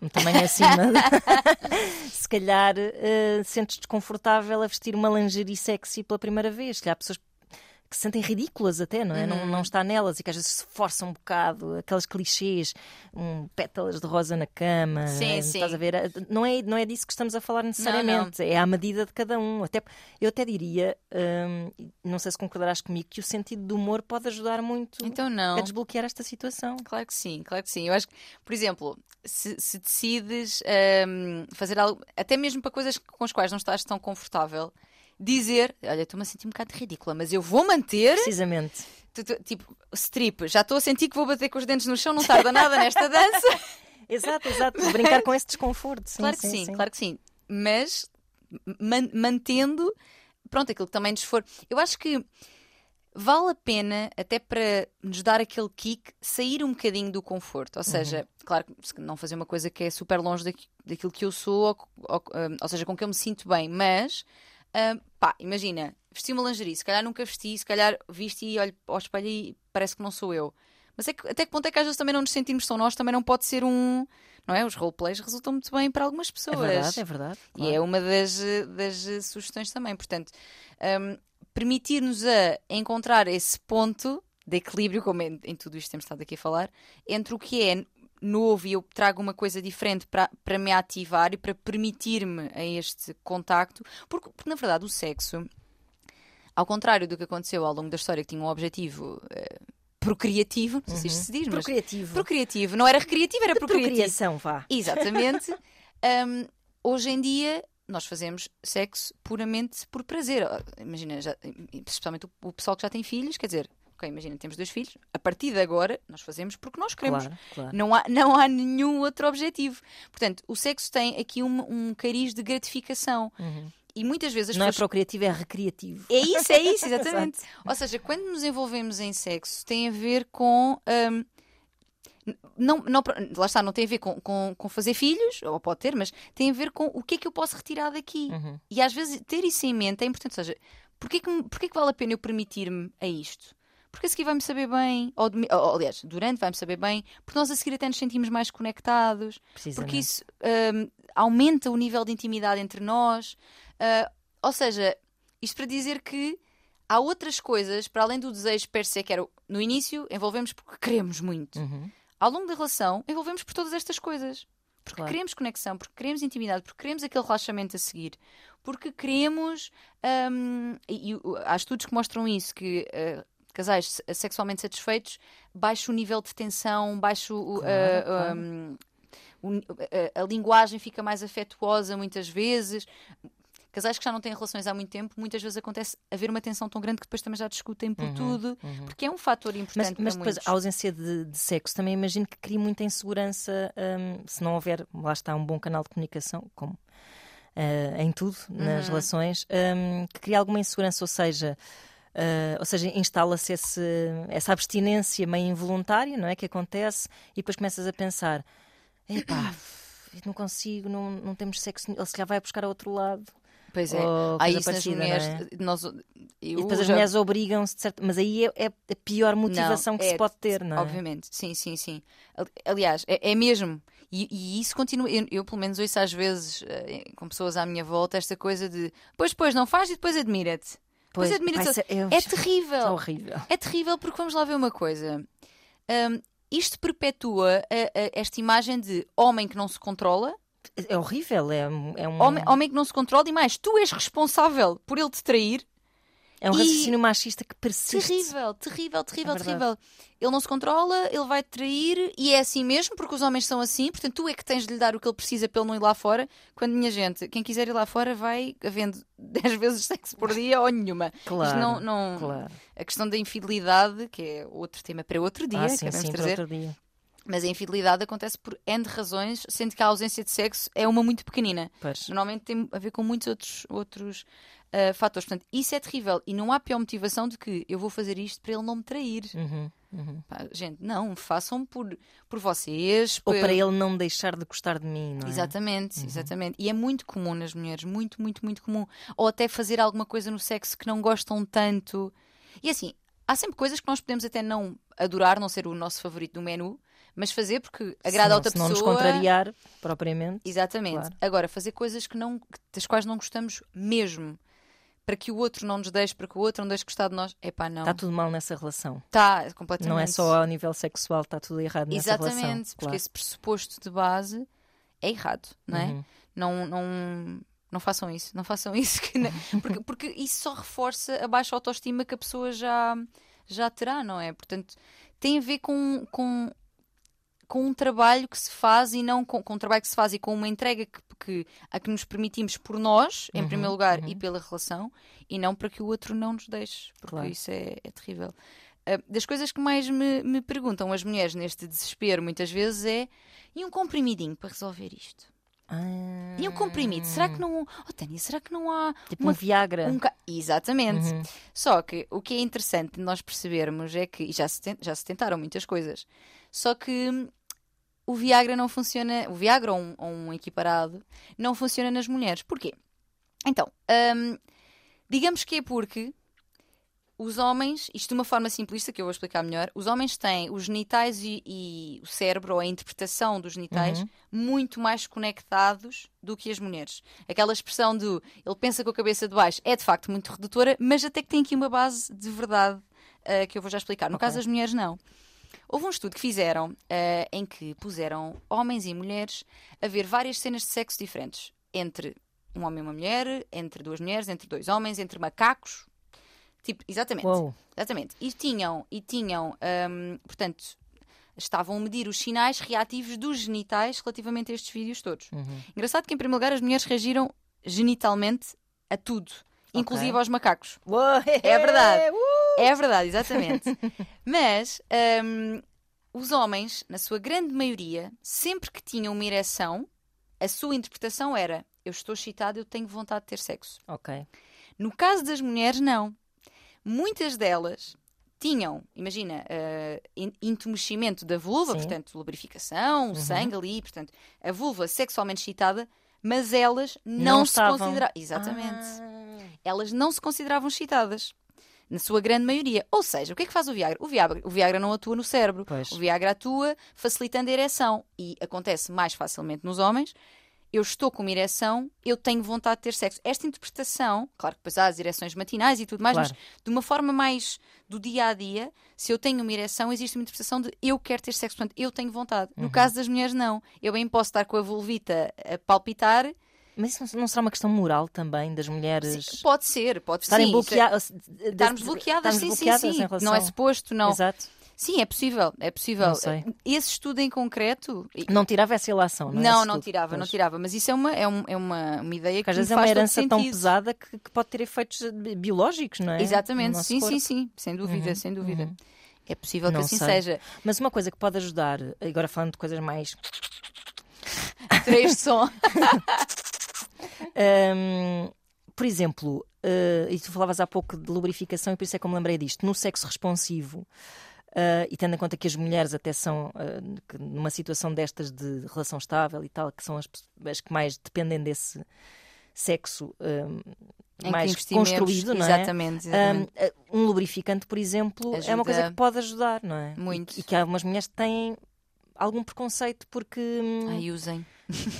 um tamanho acima, (laughs) se calhar eh, sentes desconfortável a vestir uma lingerie sexy pela primeira vez. Se calhar há pessoas que se sentem ridículas até, não é? Uhum. Não, não está nelas e que às vezes se forçam um bocado, aquelas clichês, um, pétalas de rosa na cama. Sim, eh, sim. Estás a ver? Não é, não é disso que estamos a falar necessariamente. É à medida de cada um. Até, eu até diria, hum, não sei se concordarás comigo, que o sentido do humor pode ajudar muito Então não. a desbloquear esta situação. Claro que sim, claro que sim. Eu acho que, por exemplo, se, se decides hum, fazer algo, até mesmo para coisas com as quais não estás tão confortável, dizer, olha, estou-me a sentir um bocado ridícula, mas eu vou manter, Precisamente. tipo, strip, já estou a sentir que vou bater com os dentes no chão, não tarda nada nesta dança. (laughs) (laughs) Exato, exato. Brincar com esse desconforto. Sim, claro que sim, claro que sim. Mas man- mantendo, pronto, aquilo que também nos for. Eu acho que vale a pena, até para nos dar aquele kick, sair um bocadinho do conforto. Ou seja, claro, que não fazer uma coisa que é super longe daqui- daquilo que eu sou, ou, ou- um, ou seja, com que eu me sinto bem, mas um, pá, imagina, vesti uma lingerie, se calhar nunca vesti, se calhar viste e olho ao espelho e parece que não sou eu. Mas é que, até que ponto é que às vezes também não nos sentimos tão nós, também não pode ser um. Não é? Os roleplays resultam muito bem para algumas É pessoas. verdade, é verdade. E claro. é uma das, das sugestões também. Portanto, hum, permitir-nos a encontrar esse ponto de equilíbrio, como em, em tudo isto temos estado aqui a falar, entre o que é novo e eu trago uma coisa diferente para, para me ativar e para permitir-me a este contacto, porque, porque, na verdade o sexo, ao contrário do que aconteceu ao longo da história, que tinha um objetivo eh, procriativo, não sei se isto se diz, mas Procriativo. procriativo, não era recreativo, era De procriativo. procriação, vá. Exatamente. (laughs) Hum, hoje em dia nós fazemos sexo puramente por prazer. Imagina, já- especialmente o, o pessoal que já tem filhos, quer dizer, ok, imagina, temos dois filhos, a partir de agora nós fazemos porque nós queremos. Claro, claro. Não há, não há nenhum outro objetivo. Portanto, o sexo tem aqui um, um cariz de gratificação. E muitas vezes as Não é pessoas procriativo, é recreativo. é isso, é isso, (laughs) exatamente. Ou seja, quando nos envolvemos em sexo, tem a ver com. hum, não, não, lá está, não tem a ver com, com, com fazer filhos, ou pode ter, mas tem a ver com o que é que eu posso retirar daqui. Uhum. E às vezes ter isso em mente é importante. Ou seja, porquê que, porquê que vale a pena eu permitir-me a isto? Porque a seguir vai-me saber bem, ou, ou, aliás, durante vai-me saber bem, porque nós a seguir até nos sentimos mais conectados, porque isso hum, aumenta o nível de intimidade entre nós. Ah, ou seja, isto para dizer que há outras coisas, para além do desejo per se, que era no início, envolvemos porque queremos muito. Uhum. Ao longo da relação, envolvemos por todas estas coisas. Porque Claro. queremos conexão, porque queremos intimidade, porque queremos aquele relaxamento a seguir, porque queremos. hum, e, e, há estudos que mostram isso, que uh, casais se- sexualmente satisfeitos baixo o nível de tensão, baixo Claro, uh, um, o- a, a linguagem fica mais afetuosa muitas vezes. Casais que já não têm relações há muito tempo, muitas vezes acontece haver uma tensão tão grande que depois também já discutem por tudo, porque é um fator Mas, importante mas para depois muitos. a ausência de, de sexo também imagino que cria muita insegurança hum, se não houver, lá está, um bom canal de comunicação, como eh, em tudo, nas Uhum. relações, hum, que cria alguma insegurança, ou seja. Eh, ou seja, instala-se essa abstinência meio involuntária, não é? Que acontece, e depois começas a pensar: epá, não consigo, não, não temos sexo, ele se calhar vai buscar a outro lado. Pois é. Isso nas parecida, mulheres. não é? nós, E depois as já- mulheres obrigam-se, certo- mas aí é, é a pior motivação que é, se pode ter, não é? Obviamente, sim, sim, sim. Ali- Aliás, é, é mesmo. E, e isso continua. Eu, eu, pelo menos, ouço às vezes eh, com pessoas à minha volta esta coisa de pois, pois, não faz e depois admira-te. Pois, pá, isso é- (laughs) terrível. É horrível. É terrível porque vamos lá ver uma coisa. Hum, isto perpetua a- a- esta imagem de homem que não se controla, É horrível, é, um- é um, homem, homem que não se controla e mais, tu és responsável por ele te trair. É um e- raciocínio machista que persiste. Terrível, terrível, terrível, É terrível. Ele não se controla, ele vai trair e é assim mesmo, porque os homens são assim, portanto tu é que tens de lhe dar o que ele precisa para ele não ir lá fora. Quando minha gente, quem quiser ir lá fora vai havendo 10 (laughs) vezes sexo por dia ou nenhuma. Claro, não, não- claro. A questão da infidelidade, que é outro tema para outro dia, ah, que sim, sim, trazer. outro dia. Mas a infidelidade acontece por N razões, sendo que a ausência de sexo é uma muito pequenina. Pois. Normalmente tem a ver com muitos outros, outros ah, fatores. Portanto, isso é terrível. E não há pior motivação do que eu vou fazer isto para ele não me trair. Uhum, uhum. Pá, gente, não, façam por, por vocês. Ou por- para ele não deixar de gostar de mim, não é? Exatamente, exatamente. E é muito comum nas mulheres, muito, muito, muito comum. Ou até fazer alguma coisa no sexo que não gostam tanto. E assim, há sempre coisas que nós podemos até não adorar, não ser o nosso favorito do menu, mas fazer porque agrada a não, outra se não pessoa. nos contrariar propriamente. Exatamente. Claro. Agora, fazer coisas que não, das quais não gostamos mesmo, para que o outro não nos deixe, para que o outro não deixe gostar de nós, é pá, não. Está tudo mal nessa relação. Está completamente. Não é só ao nível sexual, está tudo errado nessa relação. Exatamente, porque claro. esse pressuposto de base é errado, não é? Uhum. Não, não, não façam isso, não façam (laughs) isso, não- porque, porque isso só reforça a baixa autoestima que a pessoa já, já terá, não é? Portanto, tem a ver com, com, com um trabalho que se faz e não com, com um trabalho que se faz e com uma entrega que, que, a que nos permitimos por nós, em Uhum, primeiro lugar, uhum. e pela relação, e não para que o outro não nos deixe, porque Claro. isso é, é terrível. Ah, das coisas que mais me, me perguntam as mulheres neste desespero, muitas vezes, é e um comprimidinho para resolver isto? Ah, E um comprimido? Será que não. Oh, Tânia, será que não há. Tipo uma- um Viagra. um Exatamente. Uhum. Só que o que é interessante nós percebermos é que. E já se, ten- já se tentaram muitas coisas. Só que hum, o Viagra não funciona. O Viagra ou um, ou um equiparado não funciona nas mulheres. Porquê? Então, hum, digamos que é porque os homens, isto de uma forma simplista que eu vou explicar melhor, os homens têm os genitais e, e o cérebro, ou a interpretação dos genitais, Uhum. muito mais conectados do que as mulheres. Aquela expressão do ele pensa com a cabeça de baixo é de facto muito redutora, mas até que tem aqui uma base de verdade ah, que eu vou já explicar. No Ok. caso das mulheres, não. Houve um estudo que fizeram ah, em que puseram homens e mulheres a ver várias cenas de sexo diferentes entre um homem e uma mulher, entre duas mulheres, entre dois homens, entre macacos. Tipo, exatamente. Uou. Exatamente. E tinham, e tinham hum, portanto, estavam a medir os sinais reativos dos genitais relativamente a estes vídeos todos. Uhum. Engraçado que, em primeiro lugar, as mulheres reagiram genitalmente a tudo, inclusive aos macacos. Uou, É verdade. (laughs) uh! É verdade, exatamente. (laughs) Mas hum, os homens, na sua grande maioria, sempre que tinham uma ereção, a sua interpretação era: eu estou excitado, eu tenho vontade de ter sexo. Ok. No caso das mulheres, não. Muitas delas tinham, imagina, uh, en- entumecimento da vulva, Sim. portanto, lubrificação, o sangue ali, portanto, a vulva sexualmente excitada, mas elas não, se estavam. consideravam. Exatamente. Ah. Elas não se consideravam excitadas. Na sua grande maioria. Ou seja, o que é que faz o Viagra? O Viagra, o Viagra não atua no cérebro. Pois. O Viagra atua facilitando a ereção. E acontece mais facilmente nos homens. Eu estou com uma ereção, eu tenho vontade de ter sexo. Esta interpretação, claro que depois há as ereções matinais e tudo mais, Claro. mas de uma forma mais do dia a dia, se eu tenho uma ereção, existe uma interpretação de eu quero ter sexo, portanto, eu tenho vontade. Uhum. No caso das mulheres, não. Eu bem posso estar com a vulvita a palpitar. Mas isso não- não será uma questão moral também das mulheres Sim, pode ser, pode estarem sim, bloqueadas? Estarmos bloqueadas, sim, sim, sim. relação... Não é suposto, não. Exato. Sim, é possível, é possível. Não sei. Esse estudo em concreto. Não tirava essa ilação, não é? Não, não tirava, não Pois. tirava. Mas isso é uma, é um- é uma, uma ideia que às vezes é uma herança tão pesada que, que pode ter efeitos bi- biológicos, não é? Exatamente, No sim, sim, corpo. sim, sem dúvida, sem dúvida. É possível que Não assim sei. seja. Mas uma coisa que pode ajudar, agora falando de coisas mais. (laughs) Três de som. (laughs) Hum, por exemplo, eh, e tu falavas há pouco de lubrificação, e por isso é que eu me lembrei disto. No sexo responsivo, Uh, e tendo em conta que as mulheres até são, uh, que numa situação destas de relação estável e tal, que são as, as que mais dependem desse sexo um, mais construído, não é? Exatamente, exatamente. Um, um lubrificante, por exemplo, é Ajuda. uma coisa que pode ajudar, não é? Muito. E, e que algumas mulheres têm algum preconceito porque. hum, Ai, usem.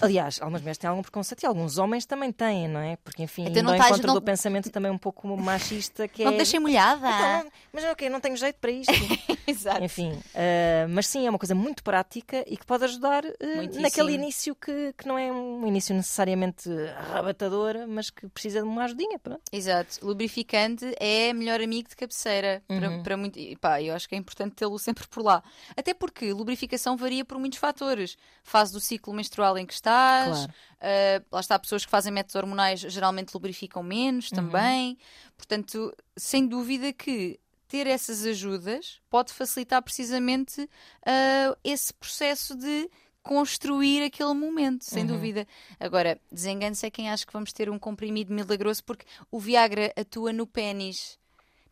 Aliás, algumas mulheres têm algum preconceito e alguns homens também têm, não é? Porque, enfim, Então não estás- encontro não- do pensamento também um pouco machista que Não é. te deixem molhada. Então, mas ok, não tenho jeito para isto. (laughs) Exato. Enfim, ah, mas sim, é uma coisa muito prática e que pode ajudar Muitíssimo. naquele início que, que não é um início necessariamente arrebatador, mas que precisa de uma ajudinha. Pronto. Exato. Lubrificante é melhor amigo de cabeceira. Uhum. Para, para muito... e pá, eu acho que é importante tê-lo sempre por lá. Até porque lubrificação varia por muitos fatores. Fase do ciclo menstrual em que estás. Claro. ah, lá está, pessoas que fazem métodos hormonais geralmente lubrificam menos Uhum. também. Portanto, sem dúvida que ter essas ajudas pode facilitar precisamente ah, esse processo de construir aquele momento, sem Uhum. dúvida. Agora, desengane-se é quem acha que vamos ter um comprimido milagroso, porque o Viagra atua no pênis,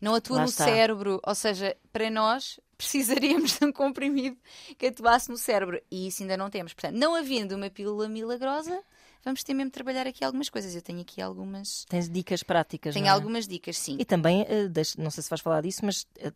não atua Lá no está. cérebro. Ou seja, para nós (laughs) precisaríamos de um comprimido que atuasse no cérebro. E isso ainda não temos. Portanto, não havendo uma pílula milagrosa, vamos ter mesmo de trabalhar aqui algumas coisas. Eu tenho aqui algumas. Tens dicas práticas. Tenho é? algumas dicas, sim. E também, eh, não sei se vais falar disso, mas eh,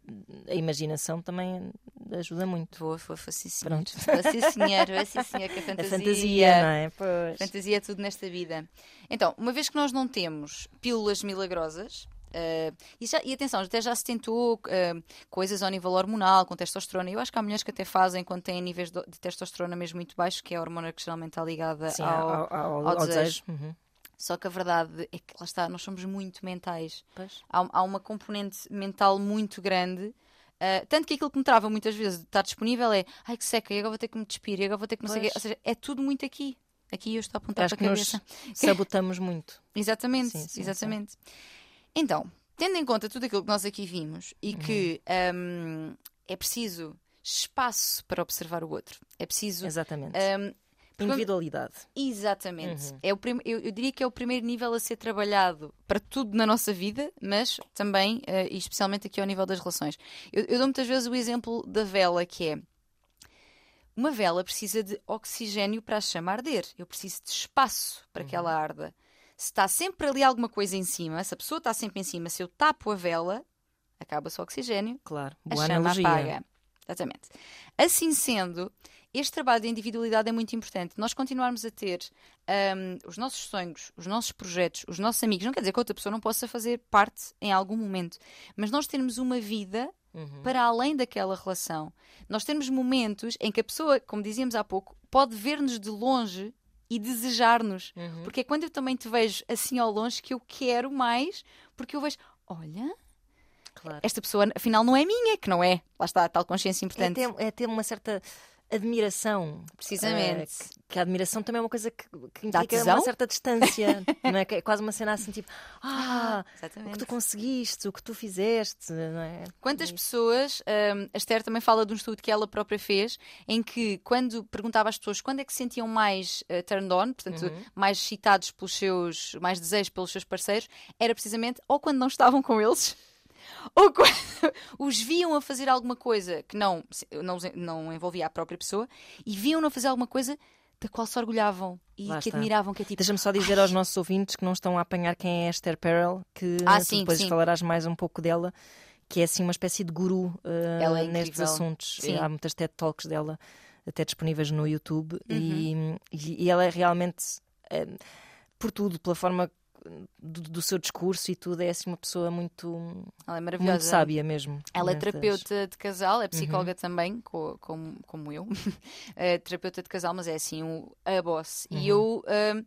a imaginação também ajuda muito. Vou, vou, vou, sim, senhor. Pronto. Vou, sim, senhor. Vou, sim, senhor, que a (laughs) A fantasia. fantasia, não é? Pois. Fantasia é tudo nesta vida. Então, uma vez que nós não temos pílulas milagrosas, eh, e, já- e atenção, até já se tentou eh, coisas ao nível hormonal, com testosterona. Eu acho que há mulheres que até fazem quando têm níveis de, de testosterona mesmo muito baixos, que é a hormona que geralmente está ligada Sim, ao, ao, ao- ao desejo. desejo. Uhum. Só que a verdade é que lá está, nós somos muito mentais. Há, há uma componente mental muito grande. uh, tanto que aquilo que me trava muitas vezes de estar disponível é ai que seca, e agora vou ter que me despir, e agora vou ter que quê. Pois. Ou seja, é tudo muito aqui. Aqui eu estou a apontar Acho para a cabeça. sabotamos muito. (laughs) Exatamente, Sim, sim, exatamente. Então, tendo em conta tudo aquilo que nós aqui vimos e Uhum. que hum, é preciso espaço para observar o outro, é preciso. Exatamente. porque- Individualidade. Exatamente. Uhum. É o prim- eu, eu diria que é o primeiro nível a ser trabalhado para tudo na nossa vida, mas também, eh, e especialmente aqui ao nível das relações. Eu, eu dou muitas vezes o exemplo da vela, que é uma vela precisa de oxigênio para a chama arder. Eu preciso de espaço para que ela arda. Se está sempre ali alguma coisa em cima, se a pessoa está sempre em cima, se eu tapo a vela, acaba-se o oxigênio, Claro. a Boa chama analogia. apaga. Exatamente. Assim sendo, este trabalho de individualidade é muito importante. Nós continuarmos a ter hum, os nossos sonhos, os nossos projetos, os nossos amigos. Não quer dizer que outra pessoa não possa fazer parte em algum momento, mas nós termos uma vida Uhum. para além daquela relação. Nós temos momentos em que a pessoa, como dizíamos há pouco, pode ver-nos de longe e desejar-nos. Uhum. Porque é quando eu também te vejo assim ao longe que eu quero mais, porque eu vejo, olha, Claro. esta pessoa afinal não é minha, que não é. Lá está a tal consciência É importante. ter, é ter uma certa admiração. Precisamente. Eh, que, a admiração também é uma coisa que, que implica uma certa distância. (laughs) não é? Que é quase uma cena assim tipo, ah, o que Exatamente. tu conseguiste, o que tu fizeste, não é? Quantas pessoas, hum, a Esther também fala de um estudo que ela própria fez, em que quando perguntava às pessoas quando é que se sentiam mais eh, turned on, portanto, Uhum. mais excitados pelos seus, mais desejos pelos seus parceiros, era precisamente ou quando não estavam com eles, ou quando os viam a fazer alguma coisa que não, não, não envolvia a própria pessoa e viam-no a fazer alguma coisa da qual se orgulhavam e Lá que está. admiravam, que é tipo, Deixa-me só dizer aos nossos ouvintes que não estão a apanhar quem é Esther Perel, que Ah, sim, depois sim. falarás mais um pouco dela, que é assim uma espécie de guru Ela é nestes assuntos. Sim. Há muitas TED Talks dela, até disponíveis no YouTube, e, Uhum. e- e ela é realmente, eh, por tudo, pela forma do, do seu discurso e tudo, é assim uma pessoa muito, ela é maravilhosa. muito sábia mesmo. Ela é terapeuta de casal, é Uhum. psicóloga também, co- como, como eu. é (laughs) terapeuta de casal, mas é assim um, a boss. Uhum. E eu ahm,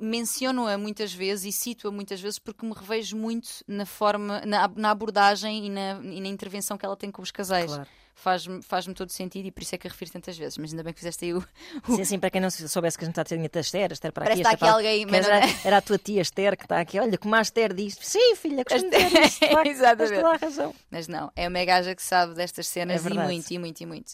menciono-a muitas vezes e cito-a muitas vezes porque me revejo muito na forma, na, na abordagem e na, e na intervenção que ela tem com os casais. Claro. Faz-me faz todo sentido e por isso é que a refiro tantas vezes. Mas ainda bem que fizeste aí o. Sim, sim, para quem não soubesse que a gente está a ter a Esther, Esther para Parece aqui, está Esther aqui alguém, mas era, era a tua tia Esther que está aqui. Olha, como a Esther diz. Sim, filha, costumo dizer isto. facto, Exatamente. Tens toda a razão. Mas não, é uma gaja que sabe destas cenas É e muito, e muito, e muito.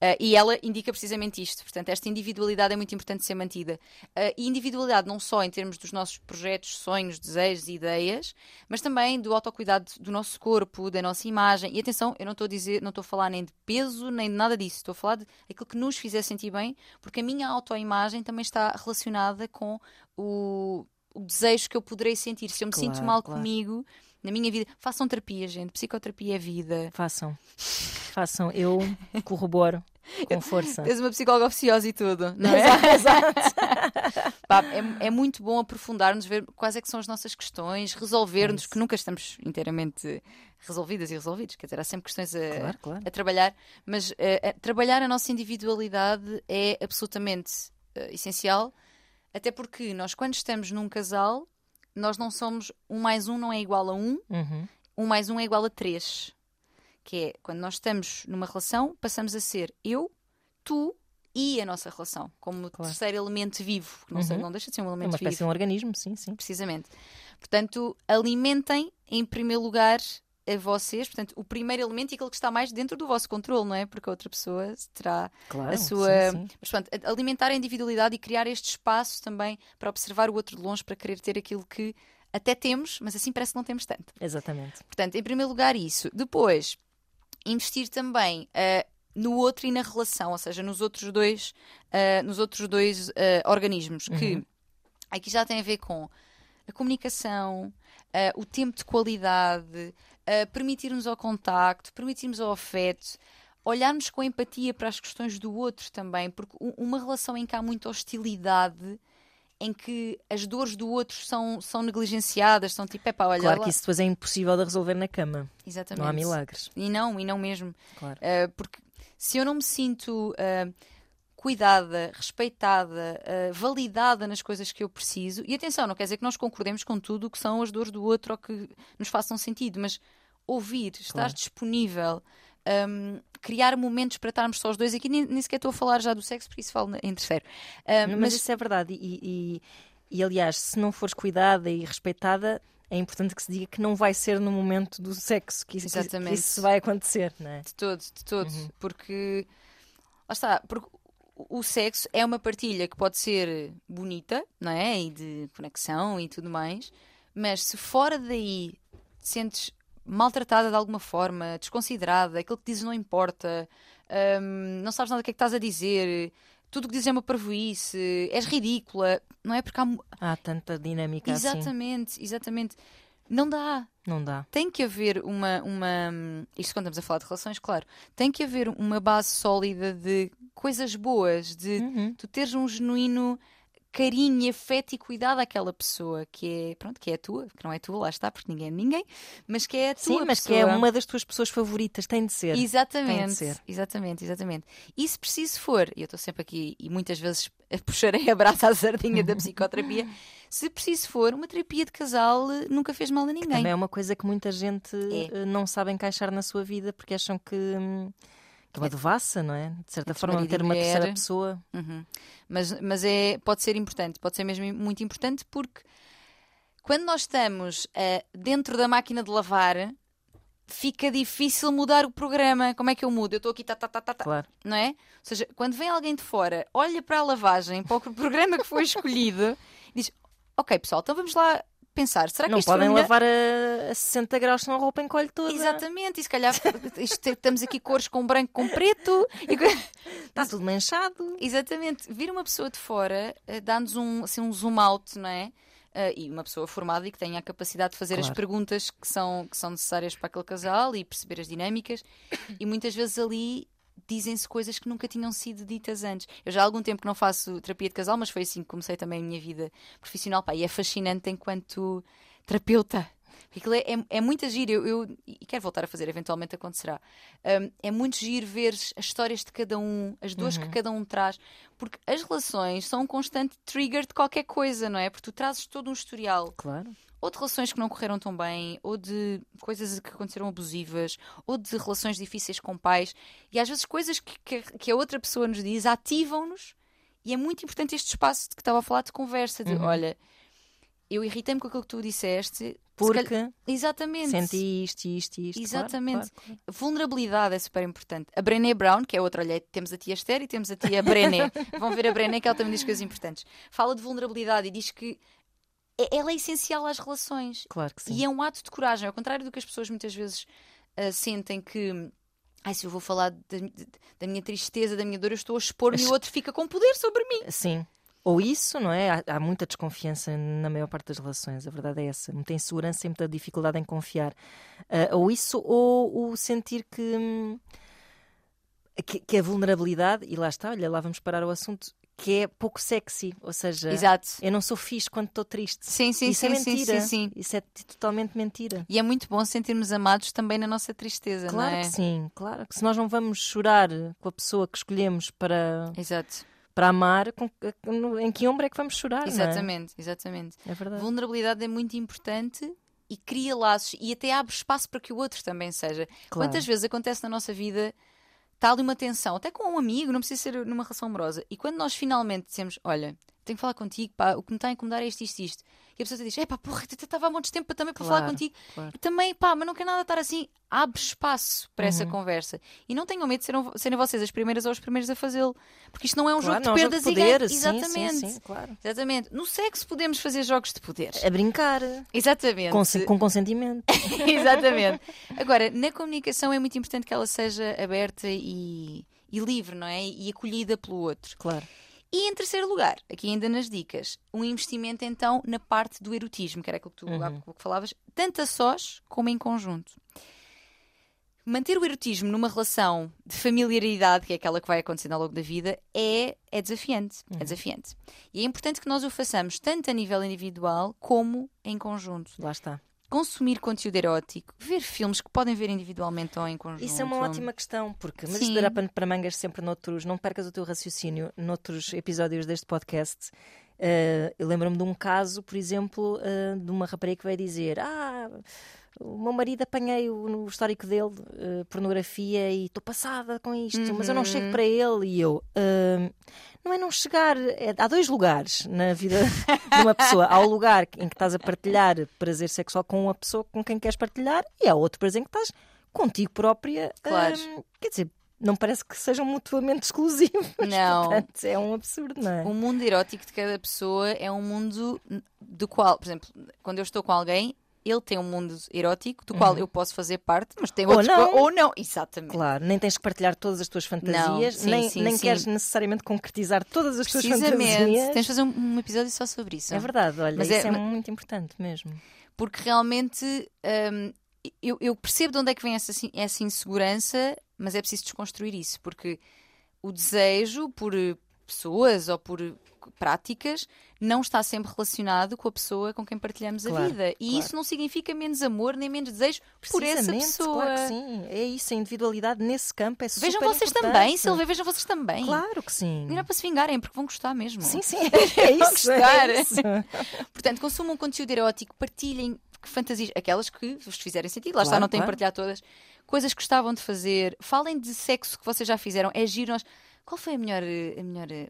Ah, e ela indica precisamente isto. Portanto, esta individualidade é muito importante ser mantida. Ah, e individualidade não só em termos dos nossos projetos, sonhos, desejos e ideias, mas também do autocuidado do nosso corpo, da nossa imagem. E atenção, eu não estou a dizer, não estou a falar nem de peso, nem de nada disso. Estou a falar de aquilo que nos fizer sentir bem, porque a minha autoimagem também está relacionada com o, o desejo que eu poderei sentir. Se eu me sinto Claro, mal claro. comigo, na minha vida, façam terapia, gente. Psicoterapia é vida. Façam. Façam. Eu (laughs) corroboro com (laughs) força. Tens uma psicóloga oficiosa e tudo, não é? (laughs) Pá, é, é muito bom aprofundarmos, ver quais é que são as nossas questões, resolver-nos, É que nunca estamos inteiramente resolvidas e resolvidos. Quer dizer, há sempre questões a, Claro, claro. a trabalhar, mas eh, a- trabalhar a nossa individualidade é absolutamente eh, essencial, até porque nós, quando estamos num casal, nós não somos um mais um não é igual a um, Uhum. um mais um é igual a três. Que é quando nós estamos numa relação, passamos a ser eu, tu e a nossa relação, como Claro. terceiro elemento vivo, que não, sei- Uhum. não deixa de ser um É elemento uma espécie vivo, de um organismo, sim, sim. precisamente. Portanto, alimentem em primeiro lugar a vocês, portanto, o primeiro elemento e aquele que está mais dentro do vosso controle, não é? Porque a outra pessoa terá Claro. a sua. sim, sim. Mas pronto, a- alimentar a individualidade e criar este espaço também para observar o outro de longe, para querer ter aquilo que até temos, mas assim parece que não temos tanto. Exatamente. Portanto, em primeiro lugar, isso. Depois, investir também ah, no outro e na relação, ou seja, nos outros dois, ah, nos outros dois ah, organismos, que Uhum. aqui já tem a ver com a comunicação, o tempo de qualidade, permitirmos ao contacto, permitirmos ao afeto. Olharmos com empatia para as questões do outro também, porque uma relação em que há muita hostilidade, em que as dores do outro são, são negligenciadas, são tipo, epá, olha Claro lá. que isso depois é impossível de resolver na cama. Exatamente. Não há milagres. E não, e não mesmo. Claro. Uh, porque se eu não me sinto uh, cuidada, respeitada, uh, validada nas coisas que eu preciso, e atenção, não quer dizer que nós concordemos com tudo o que são as dores do outro ou que nos façam sentido, mas ouvir, estar Claro. disponível. Um, criar momentos para estarmos só os dois. Aqui nem, nem sequer estou a falar já do sexo, por isso falo em terceiro. Um, mas, mas isso é verdade. E, e- e, aliás, se não fores cuidada e respeitada, é importante que se diga que não vai ser no momento do sexo que isso, que isso vai acontecer, não é? De todo, de todo. Uhum. Porque lá está, porque o sexo é uma partilha que pode ser bonita, não é? E de conexão e tudo mais, mas se fora daí te sentes maltratada de alguma forma, desconsiderada, aquilo que dizes não importa, hum, não sabes nada do que é que estás a dizer, tudo o que dizes é uma parvoíce, és ridícula, não é? Porque há. Há tanta dinâmica assim. Exatamente, exatamente. Não dá, Não dá. tem que haver uma, uma. Isto quando estamos a falar de relações, claro. Tem que haver uma base sólida de coisas boas, de Uhum. tu teres um genuíno carinho afeto e cuidado àquela pessoa que é, pronto, que é a tua, que não é tua, lá está, porque ninguém é ninguém, mas que é a tua Sim, mas pessoa. que é uma das tuas pessoas favoritas, tem de ser. Tem Exatamente, de ser. exatamente, exatamente. E se preciso for, e eu estou sempre aqui e muitas vezes (laughs) puxarei a braça à sardinha da psicoterapia, (laughs) se preciso for, uma terapia de casal eh, nunca fez mal a ninguém. Também é uma coisa que muita gente É. eh, não sabe encaixar na sua vida porque acham que, hum, é uma devassa, não é? De certa Entre forma, ter uma terceira pessoa. Uhum. Mas, mas é, pode ser importante, pode ser mesmo muito importante porque quando nós estamos eh, dentro da máquina de lavar, fica difícil mudar o programa. Como é que eu mudo? Eu estou aqui, tá, tá, tá, tá, tá, Claro. não é? Ou seja, quando vem alguém de fora, olha para a lavagem, para o (laughs) programa que foi escolhido, diz: Ok, pessoal, então vamos lá pensar. Será que Não podem melhor? lavar a, a 60 graus, senão a roupa encolhe toda. Exatamente, e se calhar (laughs) isto- estamos aqui cores com branco com preto. E... (laughs) Está tudo manchado. Exatamente. Vir uma pessoa de fora eh, dá-nos um, assim, um zoom out, não é? Eh, e uma pessoa formada e que tenha a capacidade de fazer as Claro. perguntas que são, que são necessárias para aquele casal e perceber as dinâmicas. E muitas vezes ali dizem-se coisas que nunca tinham sido ditas antes. Eu já há algum tempo que não faço terapia de casal, mas foi assim que comecei também a minha vida profissional. Pá, e é fascinante enquanto terapeuta. Aquilo é, é, é muito giro, eu, eu- e quero voltar a fazer, eventualmente acontecerá. Um, é muito giro ver as histórias de cada um, as dores que cada um traz, porque as relações são um constante trigger de qualquer coisa, não é? Porque tu trazes todo um historial Claro. Ou de relações que não correram tão bem, ou de coisas que aconteceram abusivas, ou de relações difíceis com pais. E às vezes coisas que, que, que a outra pessoa nos diz ativam-nos. E é muito importante este espaço de que estava a falar de conversa, de olha, eu irritei-me com aquilo que tu disseste. se Porque calhar- Exatamente. senti isto, isto, isto. claro, Exatamente. claro, claro. Vulnerabilidade é super importante. A Brené Brown, que é outra, olha, temos a tia Esther e temos a tia Brené. (laughs) Vão ver a Brené, que ela também diz coisas importantes. Fala de vulnerabilidade e diz que ela é essencial às relações. Claro que sim. E é um ato de coragem, ao contrário do que as pessoas muitas vezes ah, sentem que. Ai, se eu vou falar da, da minha tristeza, da minha dor, eu estou a expor-me e o outro fica com poder sobre mim. Sim. Ou isso, não é? Há, há muita desconfiança na maior parte das relações, a verdade é essa. Muita insegurança e muita dificuldade em confiar. Ah, ou isso, ou o sentir que, hum, que, que a vulnerabilidade, e lá está, olha, lá vamos parar o assunto, que é pouco sexy. Ou seja, Exato. eu não sou fixe quando estou triste. Sim, sim, isso sim, é sim, mentira. sim, sim. Isso é totalmente mentira. E é muito bom sentirmos amados também na nossa tristeza, Claro não é? que sim, claro que se nós não vamos chorar com a pessoa que escolhemos para, Exato. para amar, com- em que ombro é que vamos chorar? é? Exatamente, exatamente. É verdade. Vulnerabilidade é muito importante e cria laços e até abre espaço para que o outro também seja. Claro. Quantas vezes acontece na nossa vida, está ali uma tensão, até com um amigo, não precisa ser numa relação amorosa, e quando nós finalmente dizemos: Olha, tenho que falar contigo, pá, o que me está a incomodar é isto, isto, isto. E a pessoa te diz: É pá, porra, eu estava há montes de tempo também para falar Claro, contigo. claro. E também, pá, mas não quer nada estar assim. Abre espaço para Uhum. essa conversa. E não tenham medo de serem, serem vocês as primeiras ou os primeiros a fazê-lo. Porque isto não é um Claro, jogo de não, é um jogo perdas de e poder, ganhos. sim, Exatamente. Sim, sim, claro. Exatamente. No sexo podemos fazer jogos de poder. A brincar, Exatamente. com, com consentimento. (laughs) Exatamente. Agora, na comunicação é muito importante que ela seja aberta e, e livre, não é? E acolhida pelo outro. Claro. E em terceiro lugar, aqui ainda nas dicas, um investimento então na parte do erotismo, que era aquilo que tu há pouco falavas, tanto a sós como em conjunto. Manter o erotismo numa relação de familiaridade, que é aquela que vai acontecendo ao longo da vida, é, é desafiante. É desafiante. E é importante que nós o façamos tanto a nível individual como em conjunto. Lá está. Consumir conteúdo erótico, ver filmes que podem ver individualmente ou em conjunto. Isso é uma ótima questão, porque mas Sim. dará pano para mangas sempre noutros, não percas o teu raciocínio noutros episódios deste podcast. Eh, eu lembro-me de um caso, por exemplo, eh, de uma rapariga que vai dizer: Ah, o meu marido apanhei-o no histórico dele, eh, pornografia, e estou passada com isto, mas eu não chego para ele. E eu, "Ah, não é não chegar. é- há dois lugares na vida de uma pessoa. Há o lugar em que estás a partilhar prazer sexual com uma pessoa com quem queres partilhar, e há outro prazer em que estás contigo própria. Claro. hum, quer dizer, não parece que sejam mutuamente exclusivos. (laughs) Não. Portanto, é um absurdo, não é? O mundo erótico de cada pessoa é um mundo do qual, por exemplo, quando eu estou com alguém, ele tem um mundo erótico do qual eu posso fazer parte, mas tem Uhum. Ou outros não. co- ou não, exatamente. Claro, nem tens que partilhar todas as tuas fantasias, sim, nem, sim, nem sim. queres necessariamente concretizar todas as tuas Precisamente. fantasias. Tens de fazer um, episódio só sobre isso. É verdade, olha, Mas isso é- é, muito importante mesmo. Porque realmente hum, eu, eu percebo de onde é que vem essa, assim- essa insegurança, mas é preciso desconstruir isso, porque o desejo por eh, pessoas ou por práticas não está sempre relacionado com a pessoa com quem partilhamos a Claro, vida. E claro. isso não significa menos amor nem menos desejo por essa pessoa. Claro que sim, é isso, a individualidade nesse campo é super Vejam vocês importante. também, Silvia, vejam vocês também. Claro que sim. Não é para se vingarem, porque vão gostar mesmo. Sim, sim, (laughs) é Vão isso. gostar. É isso. Portanto, consumam conteúdo erótico, partilhem fantasias, aquelas que vos fizerem sentido, lá está, Claro, não têm claro. partilhar todas, coisas que gostavam de fazer, falem de sexo que vocês já fizeram, é giro nós. Qual foi a melhor, eh, a melhor, eh,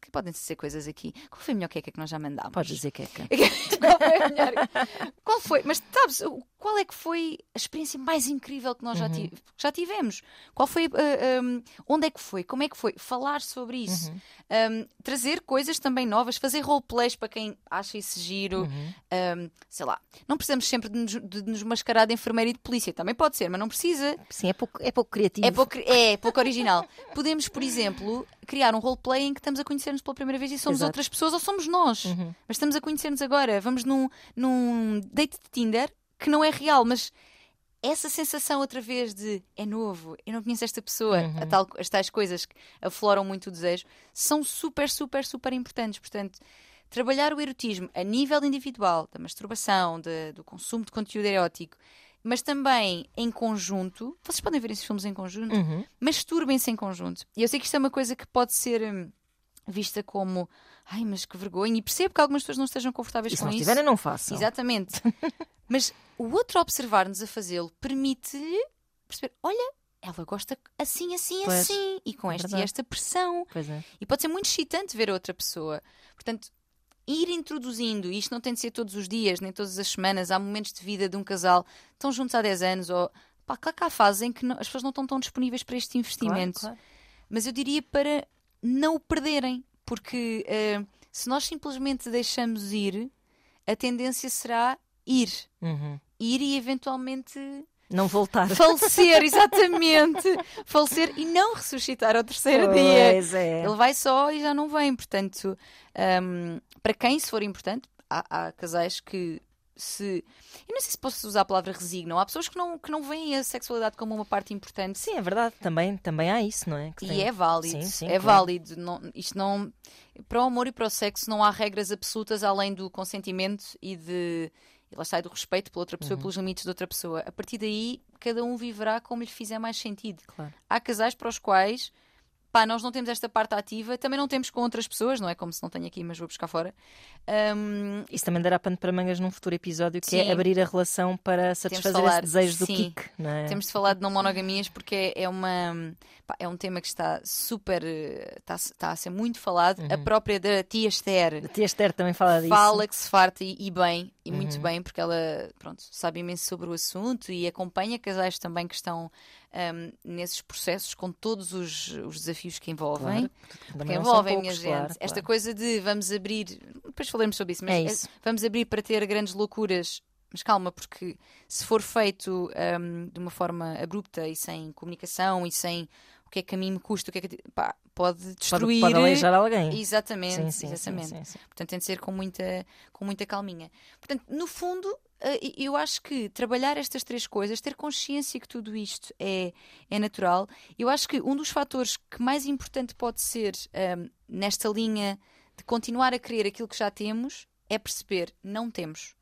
que podem ser coisas aqui? Qual foi a melhor queca que nós já mandámos? Podes dizer que é que qual foi a melhor? Qual foi? Mas sabes, qual é que foi a experiência mais incrível que nós já, ti- já tivemos? Qual foi? ah, um, onde é que foi? Como é que foi? Falar sobre isso. Um, trazer coisas também novas, fazer roleplays para quem acha isso giro. Um, sei lá, não precisamos sempre de nos, de nos mascarar de enfermeira e de polícia. Também pode ser, mas não precisa. Sim, é pouco, é pouco criativo. É pouco, é pouco original. Podemos, por exemplo, criar um roleplay em que estamos a conhecer-nos pela primeira vez e somos Exato. outras pessoas ou somos nós. Mas estamos a conhecer-nos agora. Vamos num, num date de Tinder que não é real, mas essa sensação outra vez de é novo, eu não conheço esta pessoa, a tal- as tais coisas que afloram muito o desejo, são super, super, super importantes. Portanto, trabalhar o erotismo a nível individual, da masturbação, de- do consumo de conteúdo erótico, mas também em conjunto. Vocês podem ver esses filmes em conjunto, Uhum. masturbem-se em conjunto. E eu sei que isto é uma coisa que pode ser hum, vista como ai, mas que vergonha, e percebo que algumas pessoas não estejam confortáveis E se com não isso. estiverem, não façam. Exatamente. (laughs) Mas o outro observar-nos a fazê-lo permite-lhe perceber: olha, ela gosta assim, assim, Pois, assim, e com é esta e esta pressão. Pois é. E pode ser muito excitante ver outra pessoa. Portanto, ir introduzindo, e isto não tem de ser todos os dias, nem todas as semanas, há momentos de vida de um casal, estão juntos há 10 anos, ou pá, claro que há fases em que não- as pessoas não estão tão disponíveis para este investimento. Claro, claro. Mas eu diria para não o perderem, porque eh, se nós simplesmente deixamos ir, a tendência será ir. Uhum. Ir e eventualmente Não voltar. falecer, (laughs) exatamente. falecer e não ressuscitar ao terceiro dia. Pois é. Ele vai só e já não vem. Portanto, hum, para quem se for importante, há, há casais que se. Eu não sei se posso usar a palavra resignam. Há pessoas que não, que não veem a sexualidade como uma parte importante. Sim, é verdade. Também, também há isso, não é? Que E tem- é válido, Sim, sim, é claro. válido. Não, isto não, para o amor e para o sexo não há regras absolutas além do consentimento e de e lá está, do respeito pela outra Uhum. pessoa, pelos limites da outra pessoa. A partir daí, cada um viverá como lhe fizer mais sentido. Claro. Há casais para os quais, pá, nós não temos esta parte ativa, também não temos com outras pessoas, não é como se não tenho aqui, mas vou buscar fora. Hum, Isso também dará pano para mangas num futuro episódio, que Sim. é abrir a relação para satisfazer falar, esse desejo do sim. kick, não é? Temos de falar de não monogamias porque é, é uma pá, é um tema que está super eh, está, está a ser muito falado. A Uhum. própria da tia Esther A tia Esther também fala disso. fala que se farta e, e bem, e muito Uhum. bem, porque ela pronto, sabe imenso sobre o assunto e acompanha casais também que estão ahm, nesses processos com todos os, os desafios que envolvem. Claro, Que envolvem, poucos, minha gente. claro, Esta claro. coisa de vamos abrir, depois falaremos sobre isso, mas É é- isso. vamos abrir para ter grandes loucuras. Mas calma, porque se for feito ahm, de uma forma abrupta e sem comunicação e sem o que é que a mim me custa, o que é que pá, pode Pode, destruir. pode aleijar alguém. Exatamente, Sim, sim, exatamente. sim. Portanto, tem de ser com muita, com muita calminha. Portanto, no fundo, eu acho que trabalhar estas três coisas, ter consciência que tudo isto é, é natural, eu acho que um dos fatores que mais importante pode ser ahm, nesta linha de continuar a querer aquilo que já temos é perceber, não temos.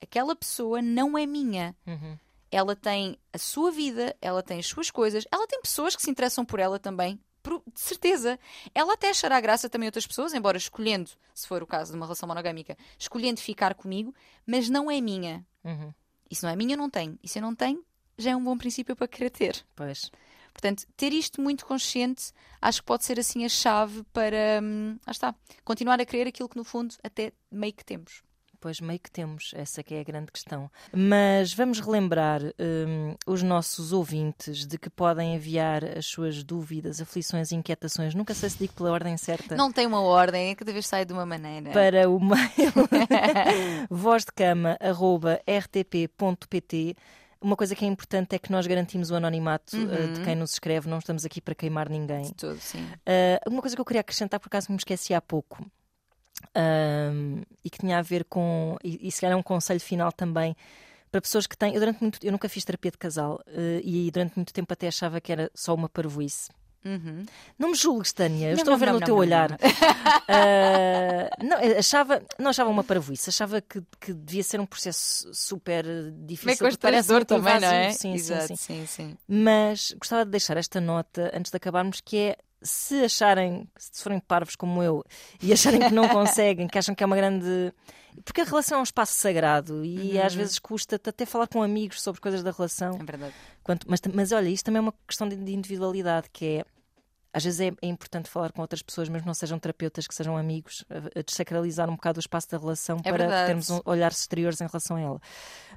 Aquela pessoa não é minha. Uhum. Ela tem a sua vida, ela tem as suas coisas, ela tem pessoas que se interessam por ela também. De certeza. Ela até achará graça também a outras pessoas, embora escolhendo, se for o caso de uma relação monogâmica, escolhendo ficar comigo, mas não é minha. Uhum. Se não é minha, eu não tenho. E se eu não tenho, já é um bom princípio para querer ter. Pois. Portanto, ter isto muito consciente, acho que pode ser assim a chave para, hum, está, continuar a querer aquilo que no fundo até meio que temos. Pois meio que temos, essa que é a grande questão. Mas vamos relembrar hum, os nossos ouvintes de que podem enviar as suas dúvidas, aflições e inquietações, nunca sei se digo pela ordem certa, Não tem uma ordem, cada vez sai de uma maneira. para o mail (laughs) vozdecama.rtp.pt. Uma coisa que é importante é que nós garantimos o anonimato eh, de quem nos escreve, não estamos aqui para queimar ninguém. De todo, sim. Uh, uma coisa que eu queria acrescentar, por acaso me esqueci há pouco, um, e que tinha a ver com, e, e se calhar é um conselho final também, para pessoas que têm. Eu, durante muito, eu nunca fiz terapia de casal uh, e durante muito tempo até achava que era só uma parvoíce. Uhum. Não me julgues, Tânia, eu Não, estou a não, ver não, no teu olhar. não. Uh, não, (laughs) eu achava, não achava uma parvoíce, achava que, que devia ser um processo super difícil. Meio constrangedor também, não é? Sim, Exato, sim, sim. sim, sim. Mas gostava de deixar esta nota antes de acabarmos, que é se acharem, se forem parvos como eu, e acharem que não (laughs) conseguem, que acham que é uma grande. Porque a relação é um espaço sagrado e Uhum. às vezes custa-te até falar com amigos sobre coisas da relação. É verdade. Quanto- mas, mas olha, isto também é uma questão de de individualidade, que é. Às vezes é, é importante falar com outras pessoas, mesmo não sejam terapeutas, que sejam amigos, desacralizar um bocado o espaço da relação É para verdade. termos um, olhares exteriores em relação a ela.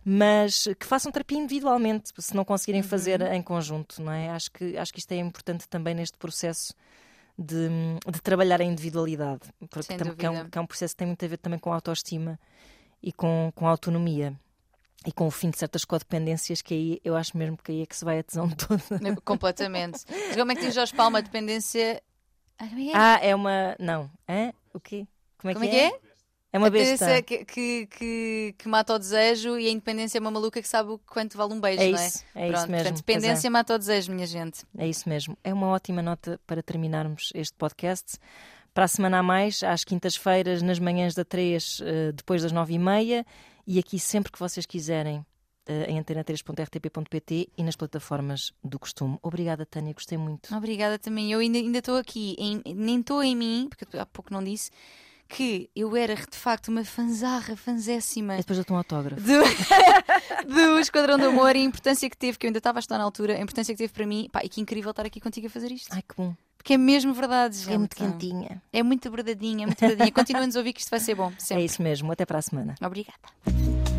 Mas que façam terapia individualmente, se não conseguirem fazer Uhum. em conjunto, não é? Acho que, acho que isto é importante também neste processo de, de trabalhar a individualidade, porque tam- que é, um, que é um processo que tem muito a ver também com a autoestima e com, com a autonomia. E com o fim de certas codependências, que aí eu acho mesmo que aí é que se vai a tesão (laughs) toda. Completamente. Mas como é que diz Jorge Palma? A dependência. Ah, é é? Ah, é uma. Não. Hã? O quê? Como é Como é que é? é? É uma A besta. dependência que, que, que, que mata o desejo e a independência é uma maluca que sabe o quanto vale um beijo, É não é? isso, é Pronto, isso mesmo. Portanto, dependência mata o desejo, minha gente. É, é isso mesmo. É uma ótima nota para terminarmos este podcast. Para a semana a mais, às quintas-feiras, nas manhãs da 3, eh, depois das 9 e meia, e aqui sempre que vocês quiserem. eh, em antena3.rtp.pt e nas plataformas do costume. Obrigada, Tânia, gostei muito. Obrigada também. Eu ainda ainda estou aqui, em- nem estou em mim, porque há pouco não disse, que eu era de facto uma fanzarra, fanzéssima E depois eu um autógrafo. do, (laughs) do Esquadrão do Amor e a importância que teve, que eu ainda estava a estar na altura, a importância que teve para mim. Pá, e que incrível estar aqui contigo a fazer isto. Ai, que bom. Porque é mesmo verdade, gente. É muito quentinha. É muito verdadeinha, é muito verdadeinha. Continuem-nos a ouvir que isto vai ser bom. É Sempre. isso mesmo. Até para a semana. Obrigada.